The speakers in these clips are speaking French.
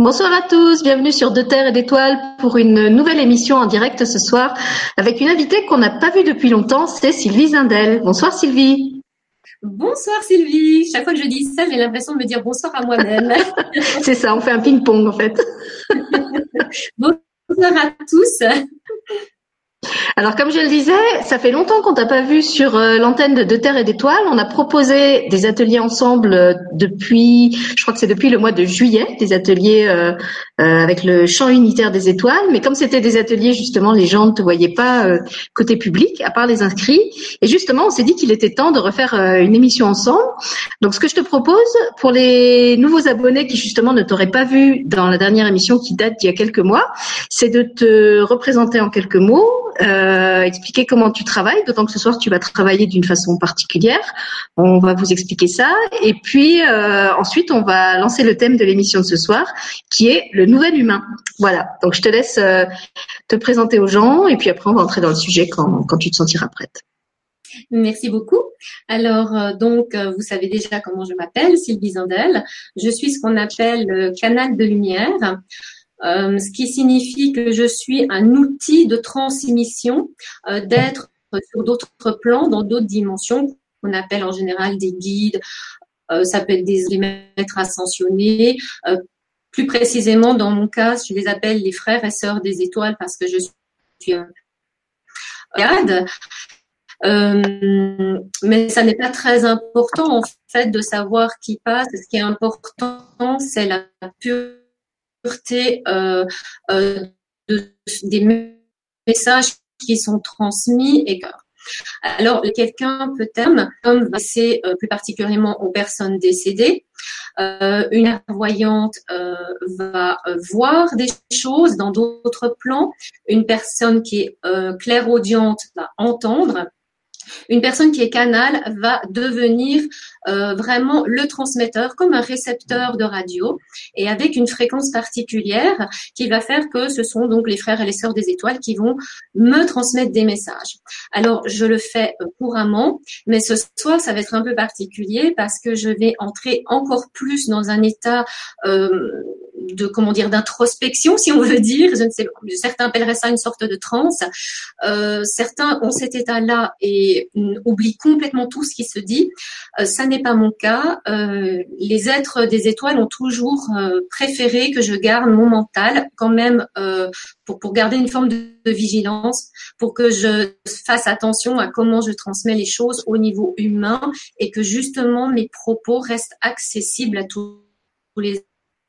Bonsoir à tous, bienvenue sur De Terre et d'Étoiles pour une nouvelle émission en direct ce soir avec une invitée qu'on n'a pas vue depuis longtemps, c'est Sylvie Zindel. Bonsoir Sylvie. Bonsoir Sylvie. Chaque fois que je dis ça, j'ai l'impression de me dire bonsoir à moi-même. c'est ça, on fait un ping-pong en fait. bonsoir à tous. Alors comme je le disais, ça fait longtemps qu'on t'a pas vu sur euh, l'antenne de, Terre et d'Étoiles. On a proposé des ateliers ensemble euh, depuis, je crois que c'est depuis le mois de juillet, des ateliers euh, avec le champ unitaire des étoiles. Mais comme c'était des ateliers, justement, les gens ne te voyaient pas côté public, à part les inscrits. Et justement, on s'est dit qu'il était temps de refaire une émission ensemble. Donc ce que je te propose, pour les nouveaux abonnés qui justement ne t'auraient pas vu dans la dernière émission qui date d'il y a quelques mois, c'est de te représenter en quelques mots euh, expliquer comment tu travailles, d'autant que ce soir tu vas travailler d'une façon particulière. On va vous expliquer ça. Et puis euh, ensuite, on va lancer le thème de l'émission de ce soir, qui est le nouvel humain. Voilà. Donc je te laisse euh, te présenter aux gens, et puis après on va entrer dans le sujet quand, tu te sentiras prête. Merci beaucoup. Alors, donc, vous savez déjà comment je m'appelle, Sylvie Zandel. Je suis ce qu'on appelle le canal de lumière. Euh, ce qui signifie que je suis un outil de transmission, euh, d'être sur d'autres plans, dans d'autres dimensions, qu'on appelle en général des guides, euh, ça peut être des maîtres ascensionnés. plus précisément, dans mon cas, je les appelle les frères et sœurs des étoiles parce que je suis un euh, mais ça n'est pas très important en fait de savoir qui passe. Ce qui est important, c'est la pure euh, euh, des messages qui sont transmis et alors, quelqu'un peut-être, comme c'est euh, plus particulièrement aux personnes décédées, une voyante va voir des choses dans d'autres plans. Une personne qui est clairaudiente va entendre une personne qui est canal va devenir euh, vraiment le transmetteur comme un récepteur de radio et avec une fréquence particulière qui va faire que ce sont donc les frères et les sœurs des étoiles qui vont me transmettre des messages. Alors je le fais couramment, mais ce soir ça va être un peu particulier parce que je vais entrer encore plus dans un état euh, de comment dire d'introspection si on veut dire. Je ne sais certains appelleraient ça une sorte de transe. Euh, certains ont cet état là et oublient complètement tout ce qui se dit. Euh, ça n'est pas mon cas. Euh, les êtres des étoiles ont toujours préféré que je garde mon mental quand même pour, pour garder une forme de, de vigilance pour que je fasse attention à comment je transmets les choses au niveau humain et que justement mes propos restent accessibles à tous les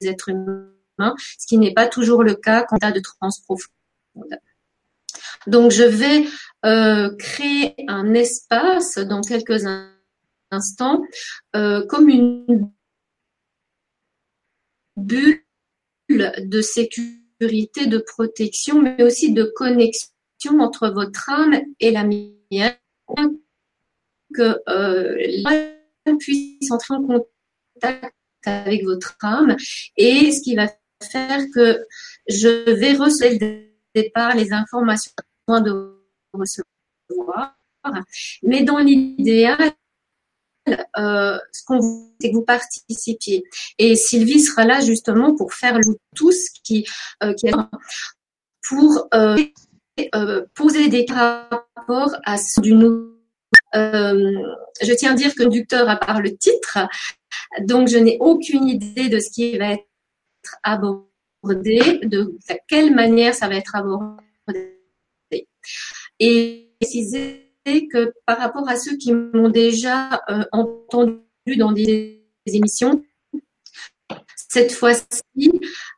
êtres humains, ce qui n'est pas toujours le cas quand il y a de trans profonde. Donc, je vais euh, créer un espace dans quelques instants euh, comme une bulle de sécurité, de protection, mais aussi de connexion entre votre âme et la mienne, que euh, l'âme puisse entrer en contact avec votre âme et ce qui va faire que je vais recevoir dès départ les informations de recevoir. Mais dans l'idéal, euh, ce qu'on veut, c'est que vous participiez. Et Sylvie sera là justement pour faire tout ce qui, euh, qui pour euh, euh, poser des rapports à ce du nouveau. Je tiens à dire que le conducteur, à part le titre, donc, je n'ai aucune idée de ce qui va être abordé, de, quelle manière ça va être abordé. Et préciser que par rapport à ceux qui m'ont déjà euh, entendu dans des émissions, cette fois-ci,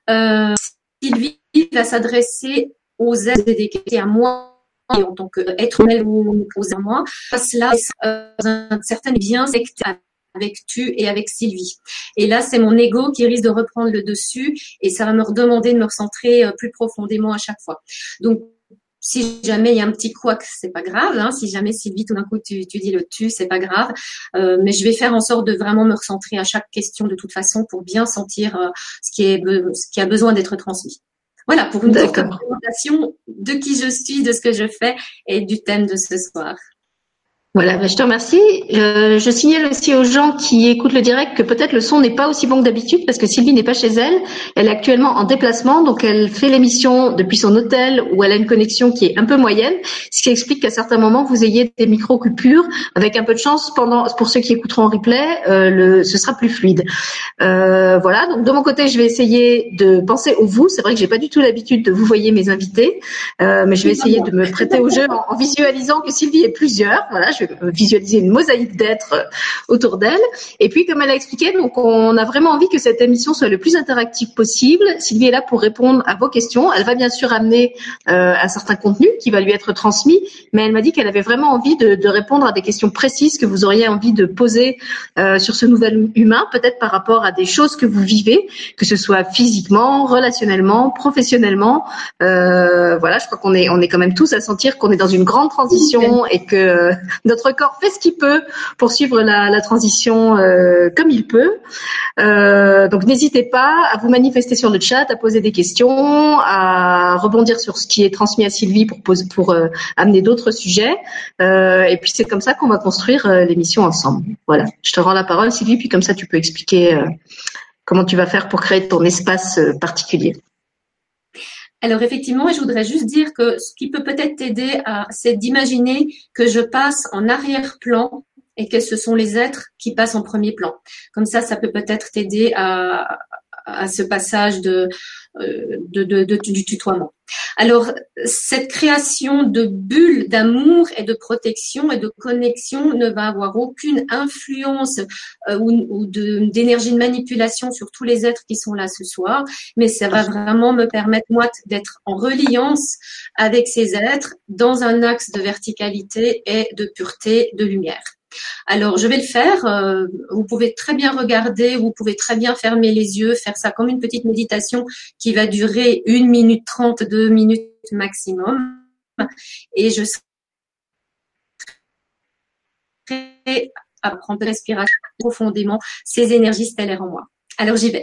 euh, Sylvie va s'adresser aux aides et à moi et en tant qu'être humain ou aux à moi. Cela, euh, un certain bien sectaire avec tu et avec Sylvie. Et là, c'est mon ego qui risque de reprendre le dessus et ça va me redemander de me recentrer euh, plus profondément à chaque fois. Donc, si jamais il y a un petit couac, c'est pas grave. Hein. Si jamais Sylvie, tout d'un coup, tu, tu, dis le tu, c'est pas grave. Euh, mais je vais faire en sorte de vraiment me recentrer à chaque question de toute façon pour bien sentir euh, ce qui est ce qui a besoin d'être transmis. Voilà pour une présentation de qui je suis, de ce que je fais et du thème de ce soir. Voilà, bah, je te remercie. Euh, je signale aussi aux gens qui écoutent le direct que peut-être le son n'est pas aussi bon que d'habitude parce que Sylvie n'est pas chez elle. Elle est actuellement en déplacement, donc elle fait l'émission depuis son hôtel où elle a une connexion qui est un peu moyenne, ce qui explique qu'à certains moments vous ayez des micro coupures. Avec un peu de chance, pendant pour ceux qui écouteront en replay, euh, le, ce sera plus fluide. Euh, voilà. Donc de mon côté, je vais essayer de penser au vous. C'est vrai que j'ai pas du tout l'habitude de vous voyer mes invités, euh, mais je vais essayer de me prêter au jeu en, en visualisant que Sylvie est plusieurs. Voilà. Je visualiser une mosaïque d'êtres euh, autour d'elle. Et puis, comme elle a expliqué, donc on a vraiment envie que cette émission soit le plus interactive possible. Sylvie est là pour répondre à vos questions. Elle va bien sûr amener euh, un certain contenu qui va lui être transmis, mais elle m'a dit qu'elle avait vraiment envie de, répondre à des questions précises que vous auriez envie de poser euh, sur ce nouvel humain, peut-être par rapport à des choses que vous vivez, que ce soit physiquement, relationnellement, professionnellement. Voilà, je crois qu'on est on est quand même tous à sentir qu'on est dans une grande transition et que notre corps fait ce qu'il peut pour suivre la, transition euh, comme il peut. Euh, donc n'hésitez pas à vous manifester sur le chat, à poser des questions, à rebondir sur ce qui est transmis à Sylvie pour, pour euh, amener d'autres sujets. Et puis c'est comme ça qu'on va construire l'émission ensemble. Voilà, je te rends la parole Sylvie, puis comme ça tu peux expliquer comment tu vas faire pour créer ton espace particulier. Alors effectivement, je voudrais juste dire que ce qui peut peut-être t'aider, c'est d'imaginer que je passe en arrière-plan et que ce sont les êtres qui passent en premier plan. Comme ça, ça peut peut-être t'aider à, à ce passage de, de, de, de, du tutoiement. Alors, cette création de bulles d'amour et de protection et de connexion ne va avoir aucune influence euh, ou, ou d'énergie de, manipulation sur tous les êtres qui sont là ce soir, mais ça va vraiment me permettre, moi, d'être en reliance avec ces êtres dans un axe de verticalité et de pureté de lumière. Alors, je vais le faire. Euh, vous pouvez très bien regarder, vous pouvez très bien fermer les yeux, faire ça comme une petite méditation qui va durer une minute trente, deux minutes maximum. Et je serai à prendre respiration profondément ces énergies stellaires en moi. Alors, j'y vais.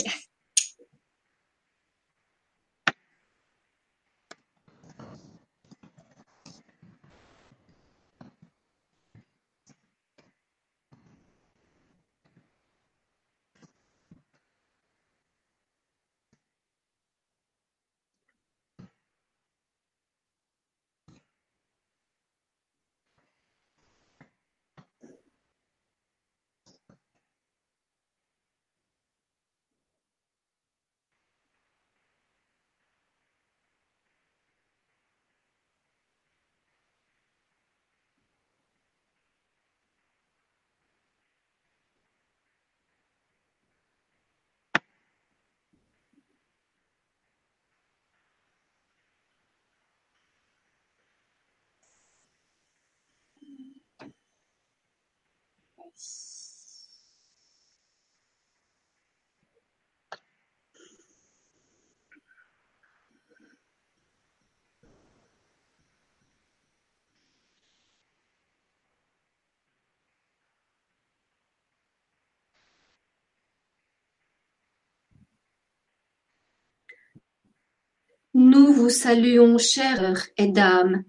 Nous vous saluons, chère et dame.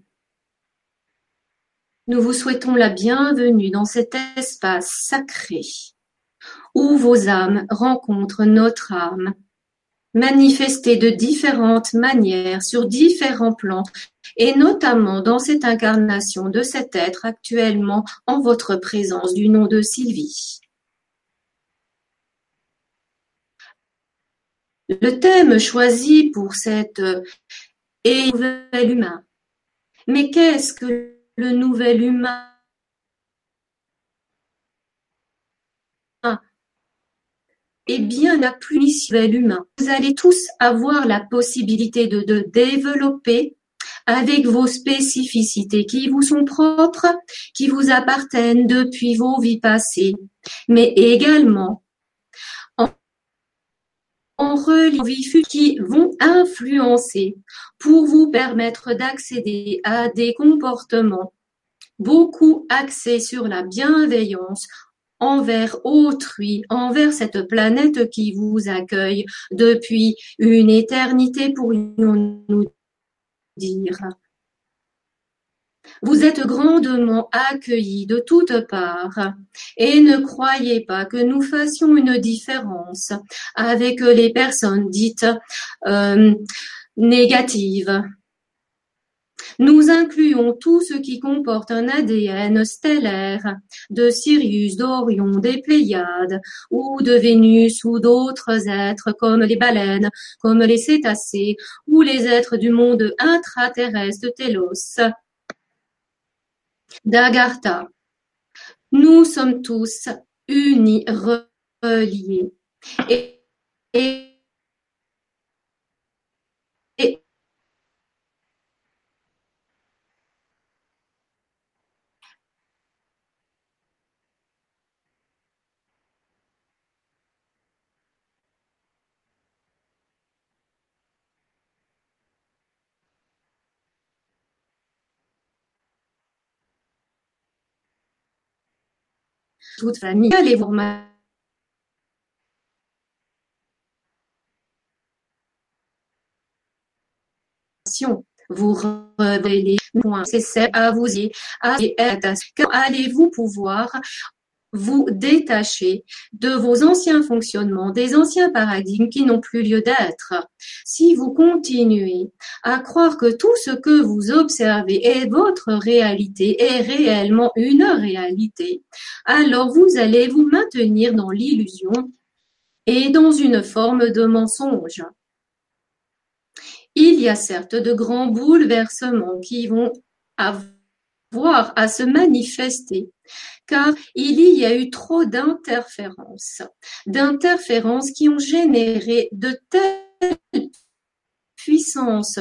Nous vous souhaitons la bienvenue dans cet espace sacré où vos âmes rencontrent notre âme, manifestée de différentes manières sur différents plans et notamment dans cette incarnation de cet être actuellement en votre présence du nom de Sylvie. Le thème choisi pour cette est nouvel humain. Mais qu'est-ce que le nouvel humain? Eh bien, la plus nouvel humain. Vous allez tous avoir la possibilité de, de développer avec vos spécificités qui vous sont propres, qui vous appartiennent depuis vos vies passées, mais également en relief qui vont influencer pour vous permettre d'accéder à des comportements beaucoup axés sur la bienveillance envers autrui, envers cette planète qui vous accueille depuis une éternité, pourrions-nous dire. Vous êtes grandement accueillis de toutes parts et ne croyez pas que nous fassions une différence avec les personnes dites euh, négatives. Nous incluons tout ce qui comporte un ADN stellaire de Sirius, d'Orion, des Pléiades, ou de Vénus, ou d'autres êtres comme les baleines, comme les cétacés, ou les êtres du monde intraterrestre Télos, d'Agartha. Nous sommes tous unis, reliés. Toute famille, allez vous vous révélez c'est à vous y quand allez-vous pouvoir vous détacher de vos anciens fonctionnements, des anciens paradigmes qui n'ont plus lieu d'être. Si vous continuez à croire que tout ce que vous observez est votre réalité, est réellement une réalité, alors vous allez vous maintenir dans l'illusion et dans une forme de mensonge. Il y a certes de grands bouleversements qui vont avoir à se manifester car il y a eu trop d'interférences, d'interférences qui ont généré de telles puissances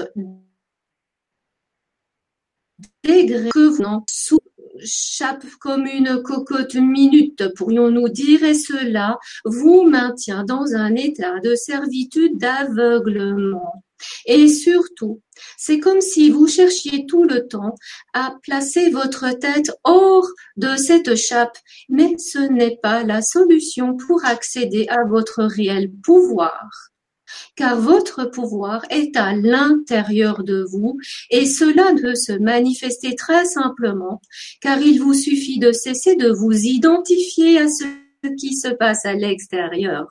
degrés que vous sous chape comme une cocotte minute, pourrions-nous dire, et cela vous maintient dans un état de servitude d'aveuglement. Et surtout, c'est comme si vous cherchiez tout le temps à placer votre tête hors de cette chape, mais ce n'est pas la solution pour accéder à votre réel pouvoir. Car votre pouvoir est à l'intérieur de vous et cela peut se manifester très simplement car il vous suffit de cesser de vous identifier à ce qui se passe à l'extérieur.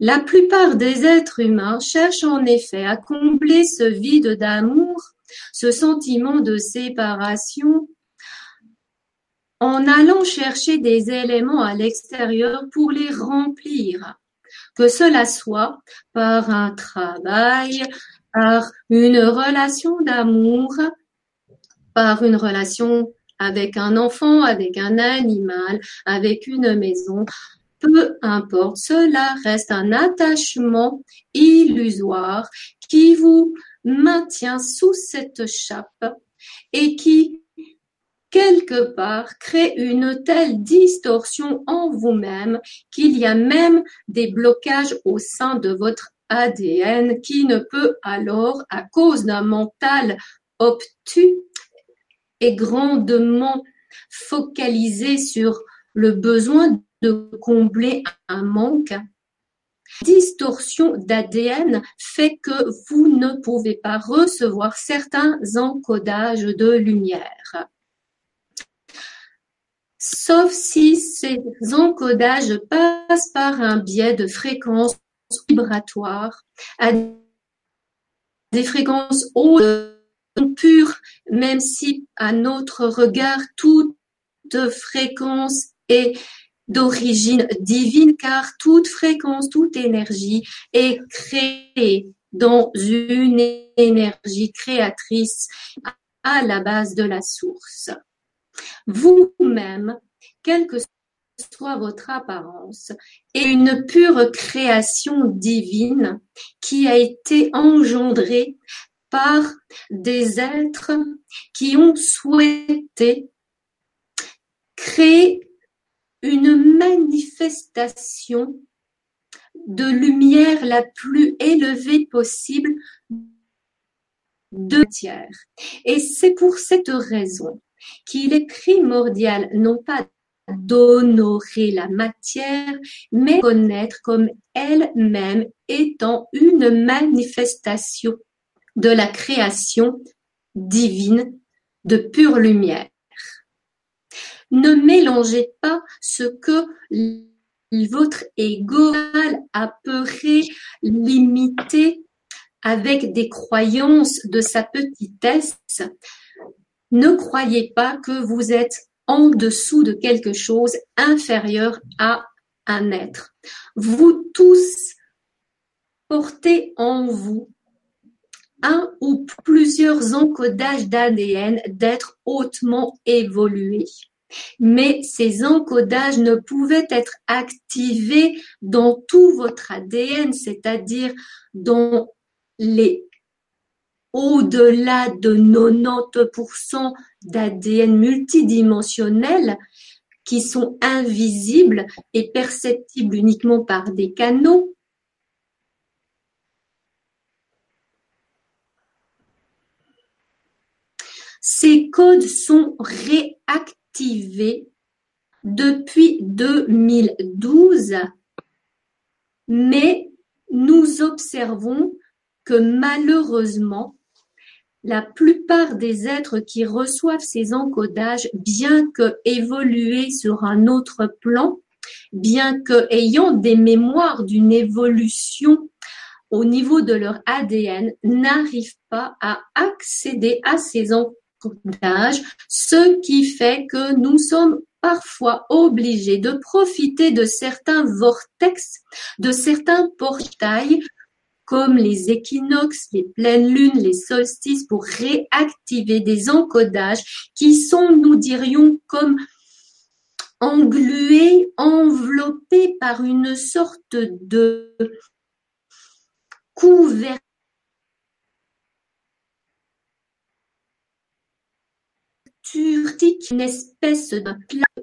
La plupart des êtres humains cherchent en effet à combler ce vide d'amour, ce sentiment de séparation, en allant chercher des éléments à l'extérieur pour les remplir, que cela soit par un travail, par une relation d'amour, par une relation avec un enfant, avec un animal, avec une maison, peu importe, cela reste un attachement illusoire qui vous maintient sous cette chape et qui, quelque part, crée une telle distorsion en vous-même qu'il y a même des blocages au sein de votre ADN qui ne peut alors, à cause d'un mental obtus et grandement focalisé sur le besoin de combler un manque. Distorsion d'ADN fait que vous ne pouvez pas recevoir certains encodages de lumière. Sauf si ces encodages passent par un biais de fréquences vibratoires à des fréquences hautes pures, même si à notre regard toute fréquence est d'origine divine car toute fréquence, toute énergie est créée dans une énergie créatrice à la base de la source. Vous-même, quelle que soit votre apparence, est une pure création divine qui a été engendrée par des êtres qui ont souhaité créer une manifestation de lumière la plus élevée possible de matière. Et c'est pour cette raison qu'il est primordial non pas d'honorer la matière, mais connaître comme elle-même étant une manifestation de la création divine de pure lumière. Ne mélangez pas ce que votre ego appellerait limité avec des croyances de sa petitesse. Ne croyez pas que vous êtes en dessous de quelque chose inférieur à un être. Vous tous portez en vous un ou plusieurs encodages d'ADN d'être hautement évolués. Mais ces encodages ne pouvaient être activés dans tout votre ADN, c'est-à-dire dans les au-delà de 90% d'ADN multidimensionnel qui sont invisibles et perceptibles uniquement par des canaux. Ces codes sont depuis 2012, mais nous observons que malheureusement, la plupart des êtres qui reçoivent ces encodages, bien que évolués sur un autre plan, bien que ayant des mémoires d'une évolution au niveau de leur ADN, n'arrivent pas à accéder à ces encodages, ce qui fait que nous sommes parfois obligés de profiter de certains vortex, de certains portails comme les équinoxes, les pleines lunes, les solstices pour réactiver des encodages qui sont, nous dirions, comme englués, enveloppés par une sorte de couverture une espèce de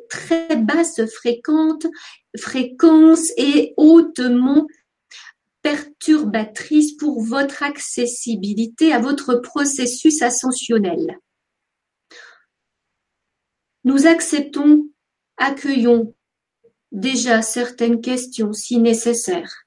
très basse fréquence et hautement perturbatrice pour votre accessibilité à votre processus ascensionnel. Nous acceptons, accueillons déjà certaines questions si nécessaire.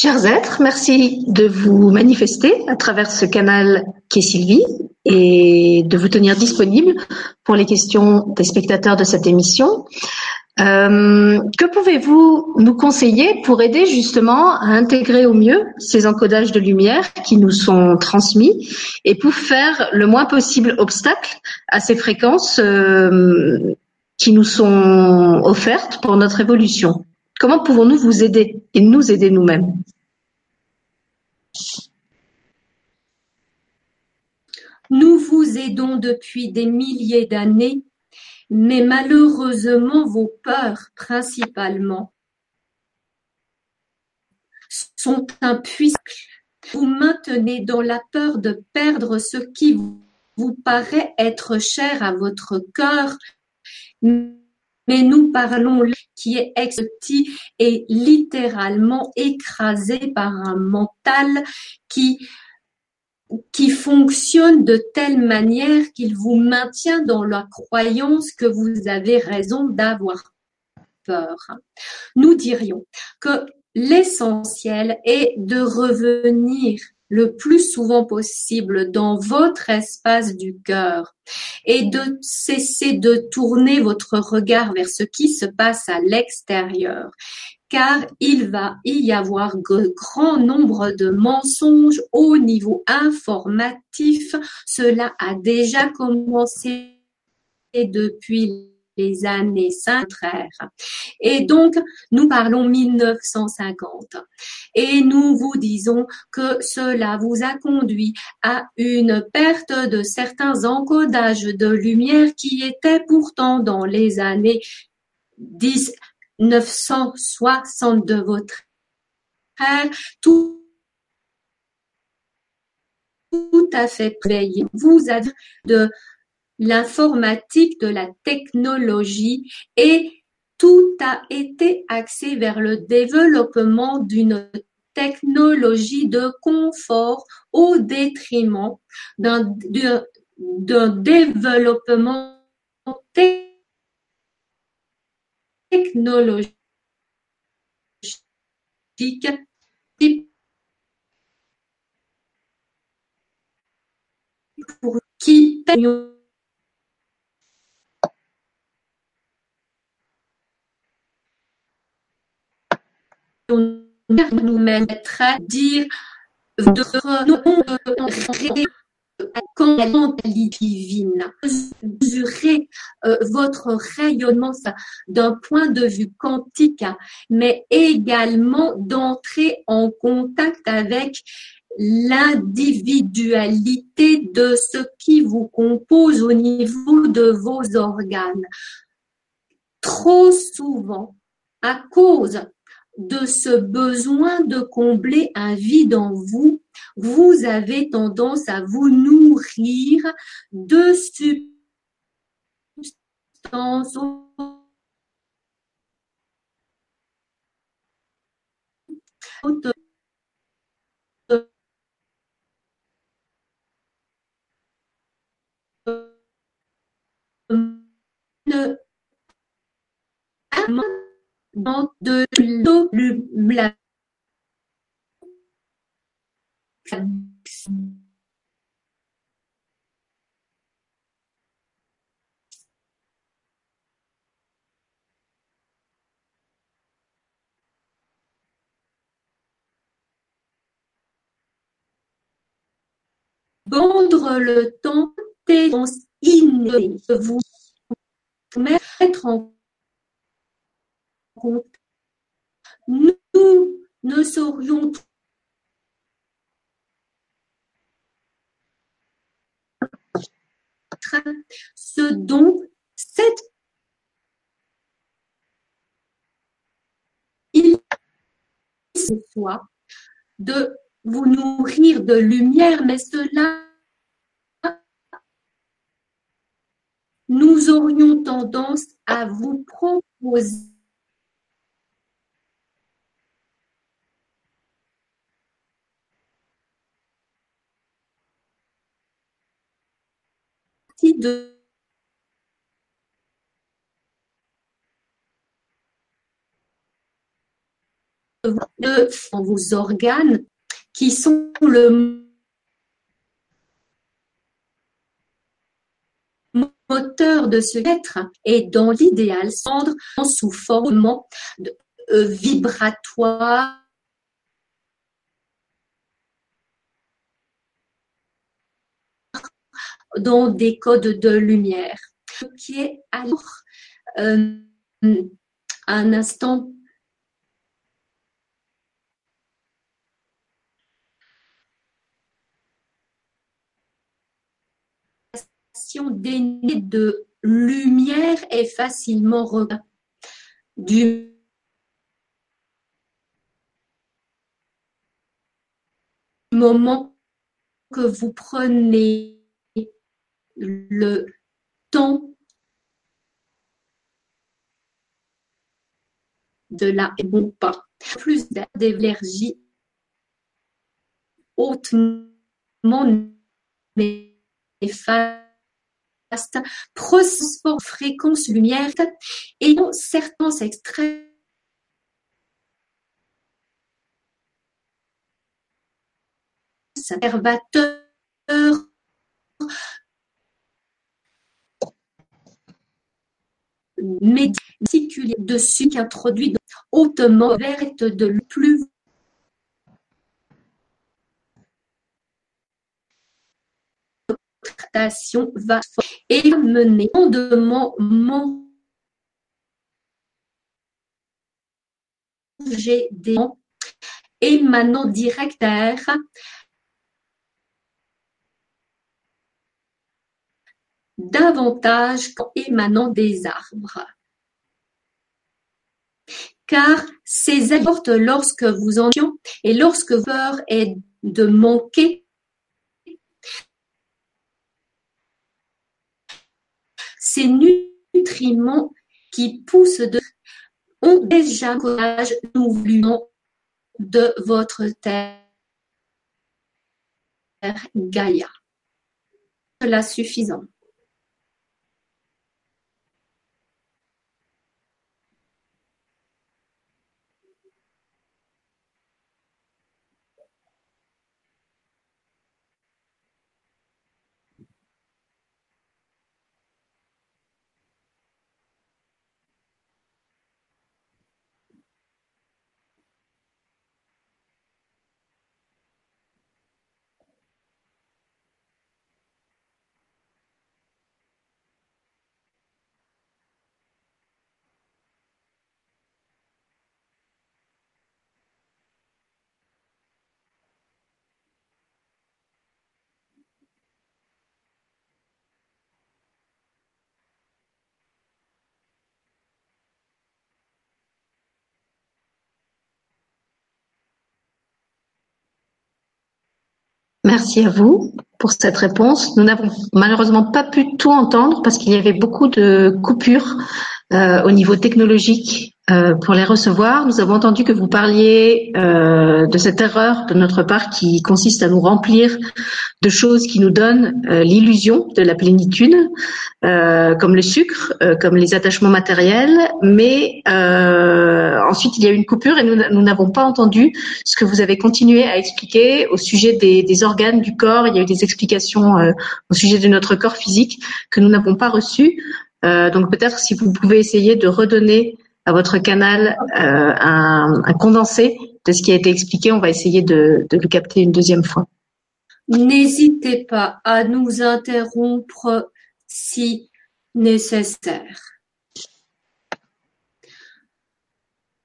Chers êtres, merci de vous manifester à travers ce canal qui est Sylvie et de vous tenir disponible pour les questions des spectateurs de cette émission. Euh, que pouvez-vous nous conseiller pour aider justement à intégrer au mieux ces encodages de lumière qui nous sont transmis et pour faire le moins possible obstacle à ces fréquences euh, qui nous sont offertes pour notre évolution? Comment pouvons-nous vous aider et nous aider nous-mêmes? Nous vous aidons depuis des milliers d'années mais malheureusement vos peurs principalement sont impuissantes. Vous maintenez dans la peur de perdre ce qui vous paraît être cher à votre cœur, mais nous parlons qui est exoti et littéralement écrasé par un mental qui qui fonctionne de telle manière qu'il vous maintient dans la croyance que vous avez raison d'avoir peur. Nous dirions que l'essentiel est de revenir le plus souvent possible dans votre espace du cœur et de cesser de tourner votre regard vers ce qui se passe à l'extérieur car il va y avoir grand nombre de mensonges au niveau informatif. Cela a déjà commencé depuis les années 50. Et donc, nous parlons 1950. Et nous vous disons que cela vous a conduit à une perte de certains encodages de lumière qui étaient pourtant dans les années 10, 962 votre frère, tout, tout à fait prêt. Vous avez de l'informatique, de la technologie et tout a été axé vers le développement d'une technologie de confort au détriment d'un développement technologique pour hyper nous mettrait à dire de quand la mentalité divine, mesurer euh, votre rayonnement d'un point de vue quantique, mais également d'entrer en contact avec l'individualité de ce qui vous compose au niveau de vos organes. Trop souvent, à cause de ce besoin de combler un vide en vous, vous avez tendance à vous nourrir de substances de l'eau Bondre le temps des innée, vous mettre Nous ne saurions ce dont cette il soit de vous nourrir de lumière, mais cela nous aurions tendance à vous proposer de vos organes qui sont le moteur de ce être et dans l'idéal cendre sous forme euh, vibratoire dans des codes de lumière, qui est alors euh, un instant. Dénuée de lumière est facilement du moment que vous prenez le temps de la pas. Plus d'énergie hautement néfaste, processus fréquence lumière, ayant certains extraits observateurs méticulé dessus qui introduit hautement verte de plus et mener fondement manger des émanant direct davantage qu'en émanant des arbres. Car ces apportent lorsque vous en et lorsque peur est de manquer ces nutriments qui poussent de ont déjà courage nous de votre terre Gaïa. Cela suffisant. Merci à vous pour cette réponse. Nous n'avons malheureusement pas pu tout entendre parce qu'il y avait beaucoup de coupures euh, au niveau technologique euh, pour les recevoir. Nous avons entendu que vous parliez euh, de cette erreur de notre part qui consiste à nous remplir de choses qui nous donnent euh, l'illusion de la plénitude, euh, comme le sucre, comme les attachements matériels. Mais ensuite, il y a eu une coupure et nous n'avons pas entendu ce que vous avez continué à expliquer au sujet des, des organes du corps. Il y a eu des explications au sujet de notre corps physique que nous n'avons pas reçues. donc peut-être si vous pouvez essayer de redonner à votre canal euh, un, condensé de ce qui a été expliqué. On va essayer de, de le capter une deuxième fois. N'hésitez pas à nous interrompre si nécessaire.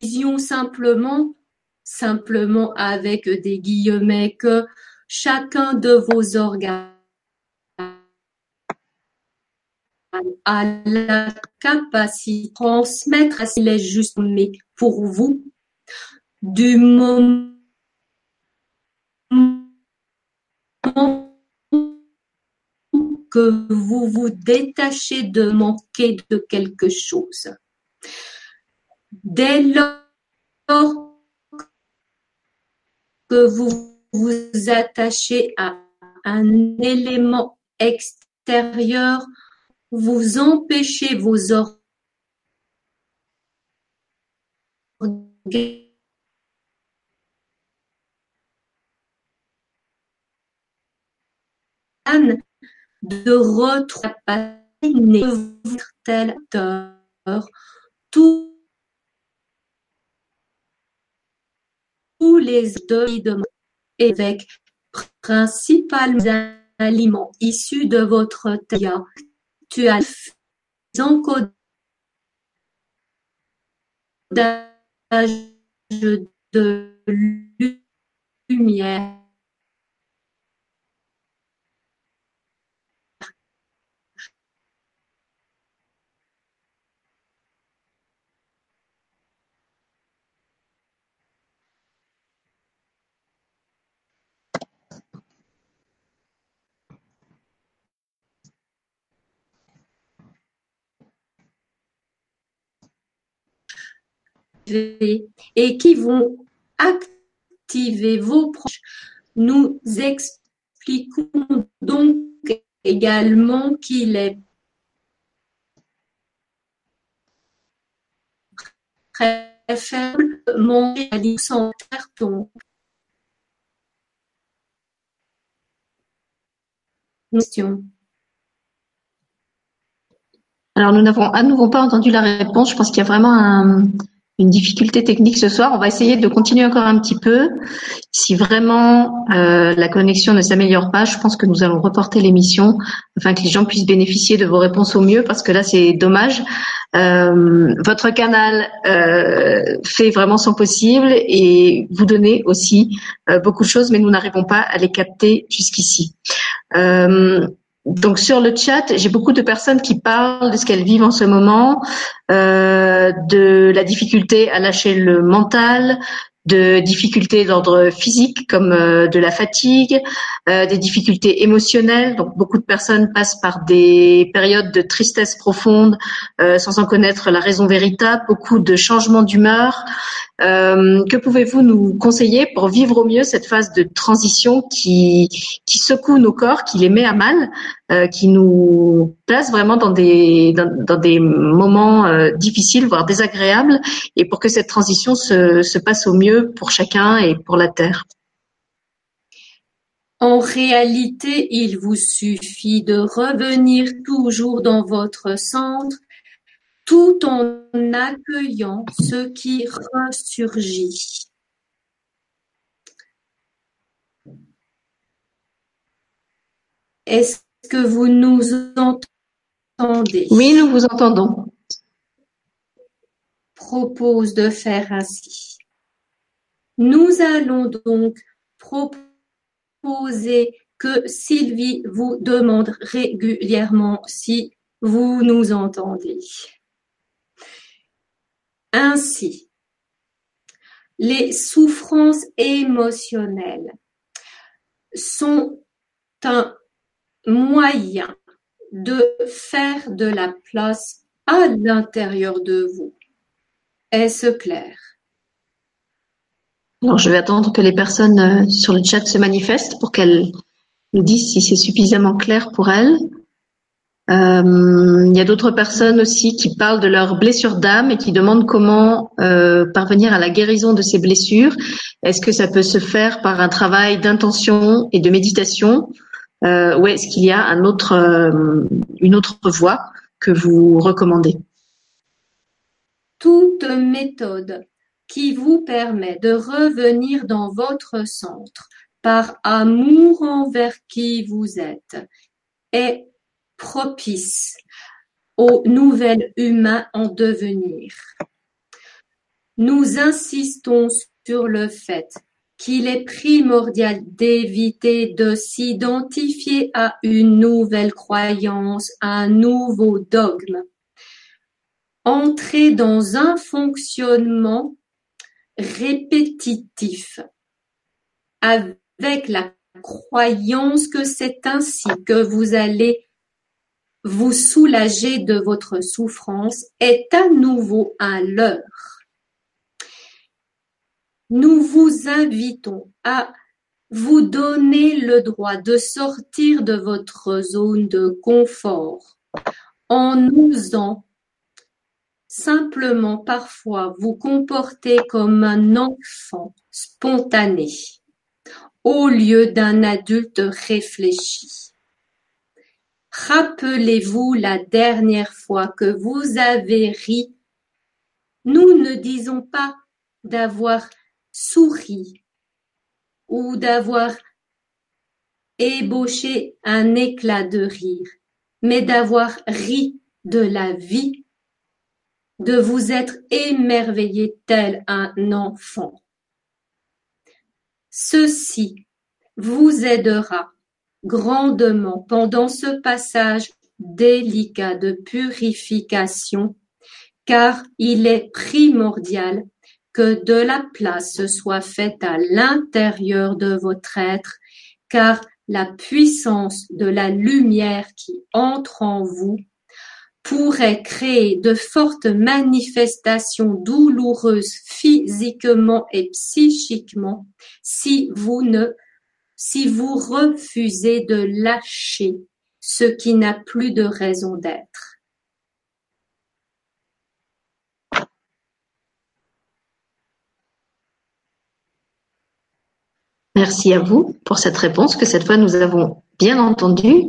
Disons simplement, simplement avec des guillemets que chacun de vos organes à la capacité de transmettre s'il est juste mais pour vous du moment que vous vous détachez de manquer de quelque chose. Dès lors que vous vous attachez à un élément extérieur, vous empêchez vos organes de retrouver tel tous tous les deux avec principalement aliments issus de votre terre tu as encodage de lumière et qui vont activer vos proches. Nous expliquons donc également qu'il est préférable manger à sans carton. Alors nous n'avons à nouveau pas entendu la réponse. Je pense qu'il y a vraiment un, une difficulté technique ce soir. On va essayer de continuer encore un petit peu. Si vraiment euh, la connexion ne s'améliore pas, je pense que nous allons reporter l'émission afin que les gens puissent bénéficier de vos réponses au mieux parce que là c'est dommage. Euh, votre canal euh, fait vraiment son possible et vous donnez aussi beaucoup de choses, mais nous n'arrivons pas à les capter jusqu'ici. Donc sur le chat, j'ai beaucoup de personnes qui parlent de ce qu'elles vivent en ce moment, euh, de la difficulté à lâcher le mental, de difficultés d'ordre physique comme euh, de la fatigue, euh, des difficultés émotionnelles. Donc beaucoup de personnes passent par des périodes de tristesse profonde euh, sans en connaître la raison véritable, beaucoup de changements d'humeur. Euh, que pouvez-vous nous conseiller pour vivre au mieux cette phase de transition qui, qui secoue nos corps, qui les met à mal, euh, qui nous place vraiment dans des, dans, des moments euh, difficiles, voire désagréables, et pour que cette transition se, se passe au mieux pour chacun et pour la Terre? En réalité, il vous suffit de revenir toujours dans votre centre tout en accueillant ce qui ressurgit. Est-ce que vous nous entendez? Oui, nous vous entendons. Propose de faire ainsi. Nous allons donc proposer que Sylvie vous demande régulièrement si vous nous entendez. Ainsi, les souffrances émotionnelles, sont un moyen de faire de la place à l'intérieur de vous. Est-ce clair? Alors, je vais attendre que les personnes euh, sur le chat se manifestent pour qu'elles nous disent si c'est suffisamment clair pour elles. Euh, il y a d'autres personnes aussi qui parlent de leurs blessures d'âme et qui demandent comment euh, parvenir à la guérison de ces blessures. Est-ce que ça peut se faire par un travail d'intention et de méditation? Ou est-ce qu'il y a un autre, une autre voie que vous recommandez? Toute méthode qui vous permet de revenir dans votre centre par amour envers qui vous êtes est propice au nouvel humain en devenir. Nous insistons sur le fait qu'il est primordial d'éviter de s'identifier à une nouvelle croyance, à un nouveau dogme. Entrer dans un fonctionnement répétitif avec la croyance que c'est ainsi que vous allez vous soulager de votre souffrance est à nouveau un leurre. Nous vous invitons à vous donner le droit de sortir de votre zone de confort en osant simplement parfois vous comporter comme un enfant spontané au lieu d'un adulte réfléchi. Rappelez-vous la dernière fois que vous avez ri. Nous ne disons pas d'avoir souri ou d'avoir ébauché un éclat de rire, mais d'avoir ri de la vie, de vous être émerveillé tel un enfant. Ceci vous aidera grandement pendant ce passage délicat de purification, car il est primordial que de la place soit faite à l'intérieur de votre être, car la puissance de la lumière qui entre en vous pourrait créer de fortes manifestations douloureuses physiquement et psychiquement si vous refusez de lâcher ce qui n'a plus de raison d'être. Merci à vous pour cette réponse que cette fois nous avons bien entendue.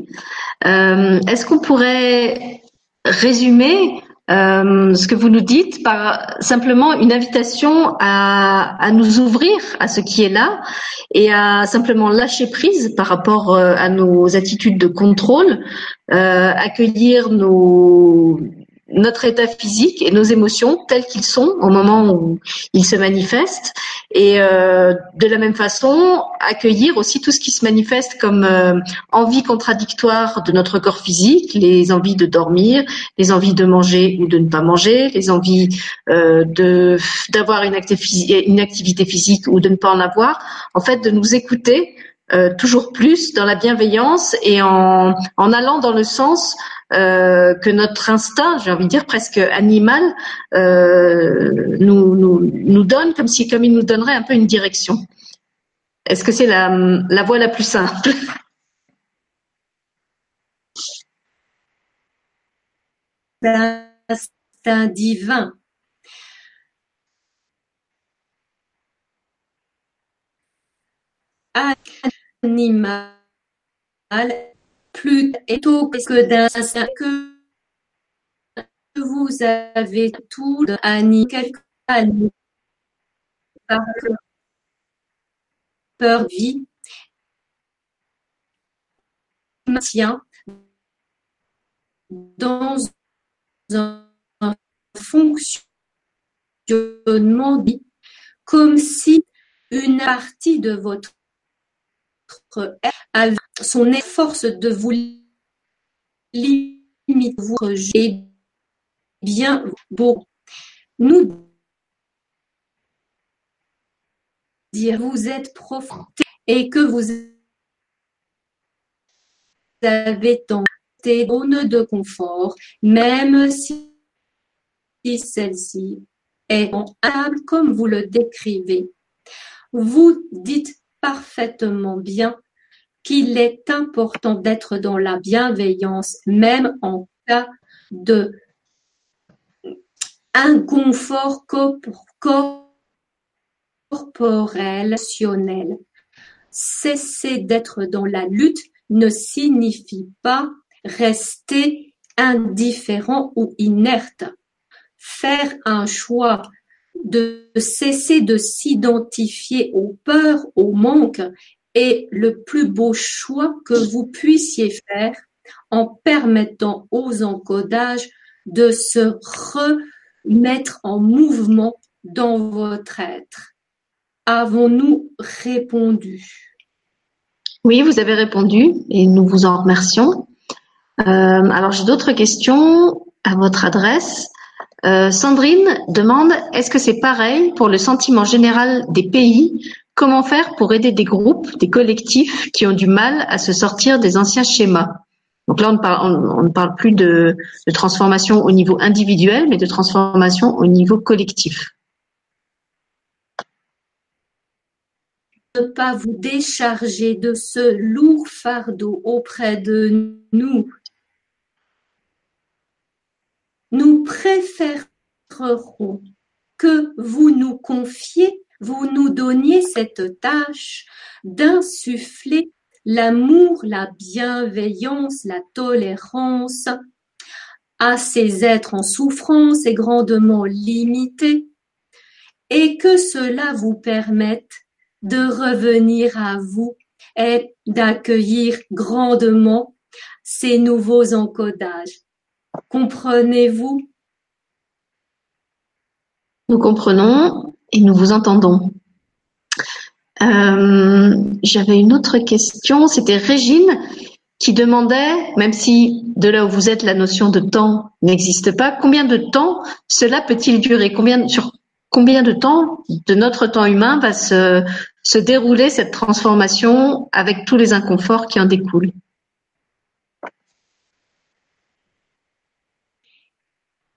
Euh, Est-ce qu'on pourrait résumer euh, ce que vous nous dites par simplement une invitation à, à, nous ouvrir à ce qui est là et à simplement lâcher prise par rapport euh, à nos attitudes de contrôle, euh, accueillir nos, notre état physique et nos émotions tels qu'ils sont au moment où ils se manifestent. Et euh, de la même façon accueillir aussi tout ce qui se manifeste comme euh, envie contradictoire de notre corps physique, les envies de dormir, les envies de manger ou de ne pas manger, les envies euh, de d'avoir une, une activité physique ou de ne pas en avoir, en fait de nous écouter euh, toujours plus dans la bienveillance et en, allant dans le sens euh, que notre instinct, j'ai envie de dire presque animal, euh, nous, donne comme si comme il nous donnerait un peu une direction. Est-ce que c'est la, la voie la plus simple? L'instinct divin animal plus tôt que d'un que vous avez tout Annie quelque année par peur vie. Maintient dans un fonctionnement comme si une partie de votre son force de vous limiter, vous rejeter bien beau. Nous dire vous êtes profond et que vous avez tenté zone de confort, même si celle-ci est humble comme vous le décrivez. Vous dites parfaitement bien qu'il est important d'être dans la bienveillance, même en cas de inconfort corporel. Cesser d'être dans la lutte ne signifie pas rester indifférent ou inerte. Faire un choix de cesser de s'identifier aux peurs, aux manques est le plus beau choix que vous puissiez faire en permettant aux encodages de se remettre en mouvement dans votre être. Avons-nous répondu? Oui, vous avez répondu et nous vous en remercions. Euh, alors j'ai d'autres questions à votre adresse. Euh, Sandrine demande est-ce que c'est pareil pour le sentiment général des pays Comment faire pour aider des groupes, des collectifs qui ont du mal à se sortir des anciens schémas? Donc là, on, ne parle plus de, transformation au niveau individuel, mais de transformation au niveau collectif. Ne pas vous décharger de ce lourd fardeau auprès de nous nous préférerons que vous nous confiez, vous nous donniez cette tâche d'insuffler l'amour, la bienveillance, la tolérance à ces êtres en souffrance et grandement limités, et que cela vous permette de revenir à vous et d'accueillir grandement ces nouveaux encodages. Comprenez-vous? Nous comprenons et nous vous entendons. Euh, j'avais une autre question, c'était Régine qui demandait, même si de là où vous êtes la notion de temps n'existe pas, combien de temps cela peut-il durer? Combien, Sur combien de temps de notre temps humain va se, se dérouler cette transformation avec tous les inconforts qui en découlent?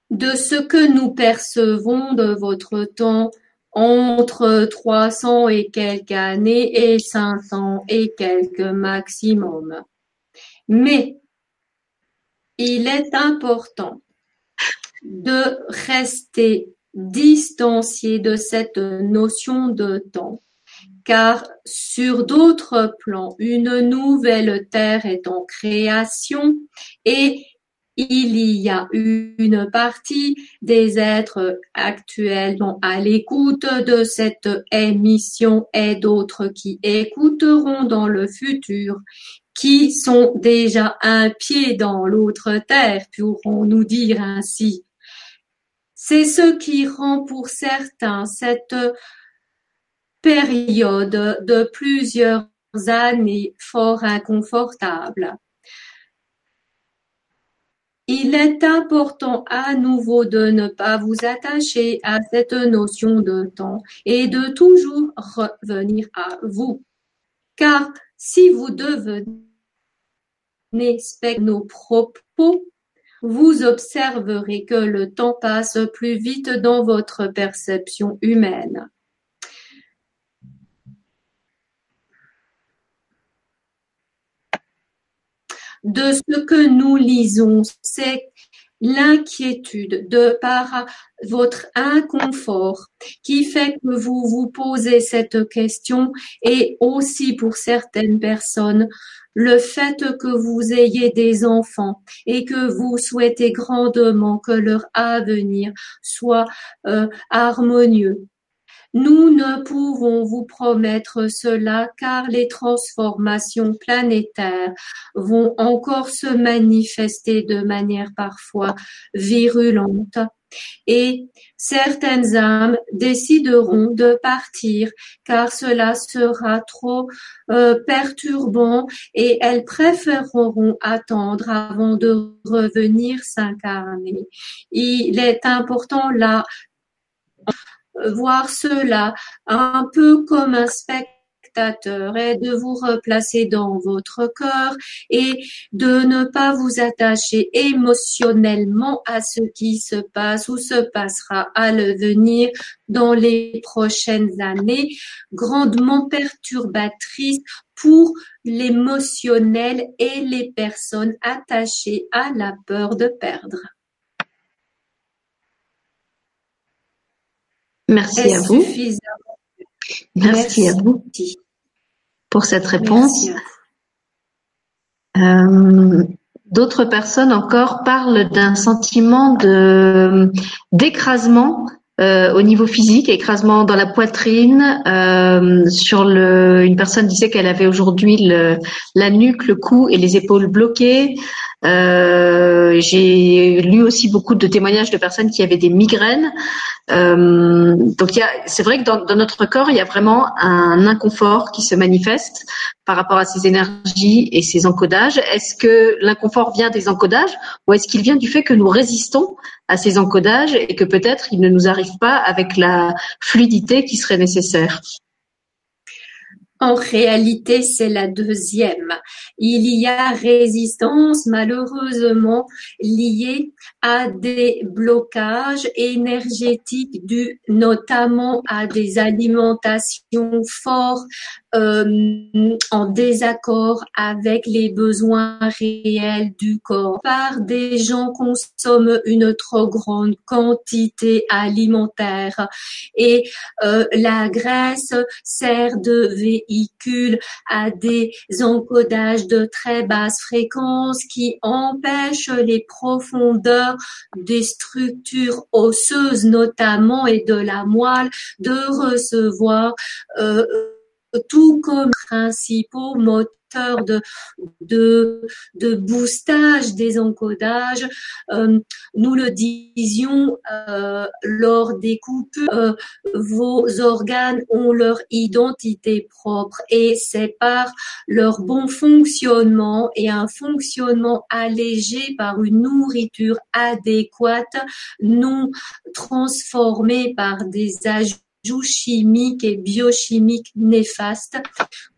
De ce que nous percevons de votre temps entre trois cents et quelques années et cinq cents et quelques maximum. Mais il est important de rester distancié de cette notion de temps, car sur d'autres plans, une nouvelle terre est en création et il y a une partie des êtres actuellement à l'écoute de cette émission et d'autres qui écouteront dans le futur, qui sont déjà un pied dans l'autre terre, pourront nous dire ainsi. C'est ce qui rend pour certains cette période de plusieurs années fort inconfortable. Il est important à nouveau de ne pas vous attacher à cette notion de temps et de toujours revenir à vous. Car si vous devenez nos propos, vous observerez que le temps passe plus vite dans votre perception humaine. De ce que nous lisons, c'est l'inquiétude de par votre inconfort qui fait que vous vous posez cette question et aussi pour certaines personnes le fait que vous ayez des enfants et que vous souhaitez grandement que leur avenir soit euh, harmonieux nous ne pouvons vous promettre cela car les transformations planétaires vont encore se manifester de manière parfois virulente et certaines âmes décideront de partir car cela sera trop euh, perturbant et elles préféreront attendre avant de revenir s'incarner. Il est important là voir cela un peu comme un spectateur est de vous replacer dans votre cœur et de ne pas vous attacher émotionnellement à ce qui se passe ou se passera à l'avenir dans les prochaines années, grandement perturbatrice pour l'émotionnel et les personnes attachées à la peur de perdre. Merci à vous. Merci, à vous pour cette réponse. Euh, d'autres personnes encore parlent d'un sentiment de d'écrasement euh, au niveau physique, écrasement dans la poitrine. Euh, sur le, une personne disait qu'elle avait aujourd'hui la nuque, le cou et les épaules bloquées. Euh, j'ai lu aussi beaucoup de témoignages de personnes qui avaient des migraines. Euh, donc c'est vrai que dans, dans, notre corps, il y a vraiment un inconfort qui se manifeste par rapport à ces énergies et ces encodages. Est-ce que l'inconfort vient des encodages ou est-ce qu'il vient du fait que nous résistons à ces encodages et que peut-être il ne nous arrive pas avec la fluidité qui serait nécessaire? En réalité, c'est la deuxième. Il y a résistance malheureusement liée à des blocages énergétiques dus notamment à des alimentations fortes euh, en désaccord avec les besoins réels du corps. Par des gens consomment une trop grande quantité alimentaire et euh, la graisse sert de à des encodages de très basse fréquence qui empêchent les profondeurs des structures osseuses notamment et de la moelle de recevoir euh, tout comme principaux moteurs de, de, de boostage des encodages. Euh, nous le disions euh, lors des coupes, euh, vos organes ont leur identité propre et c'est par leur bon fonctionnement et un fonctionnement allégé par une nourriture adéquate, non transformée par des ajouts chimiques et biochimiques néfastes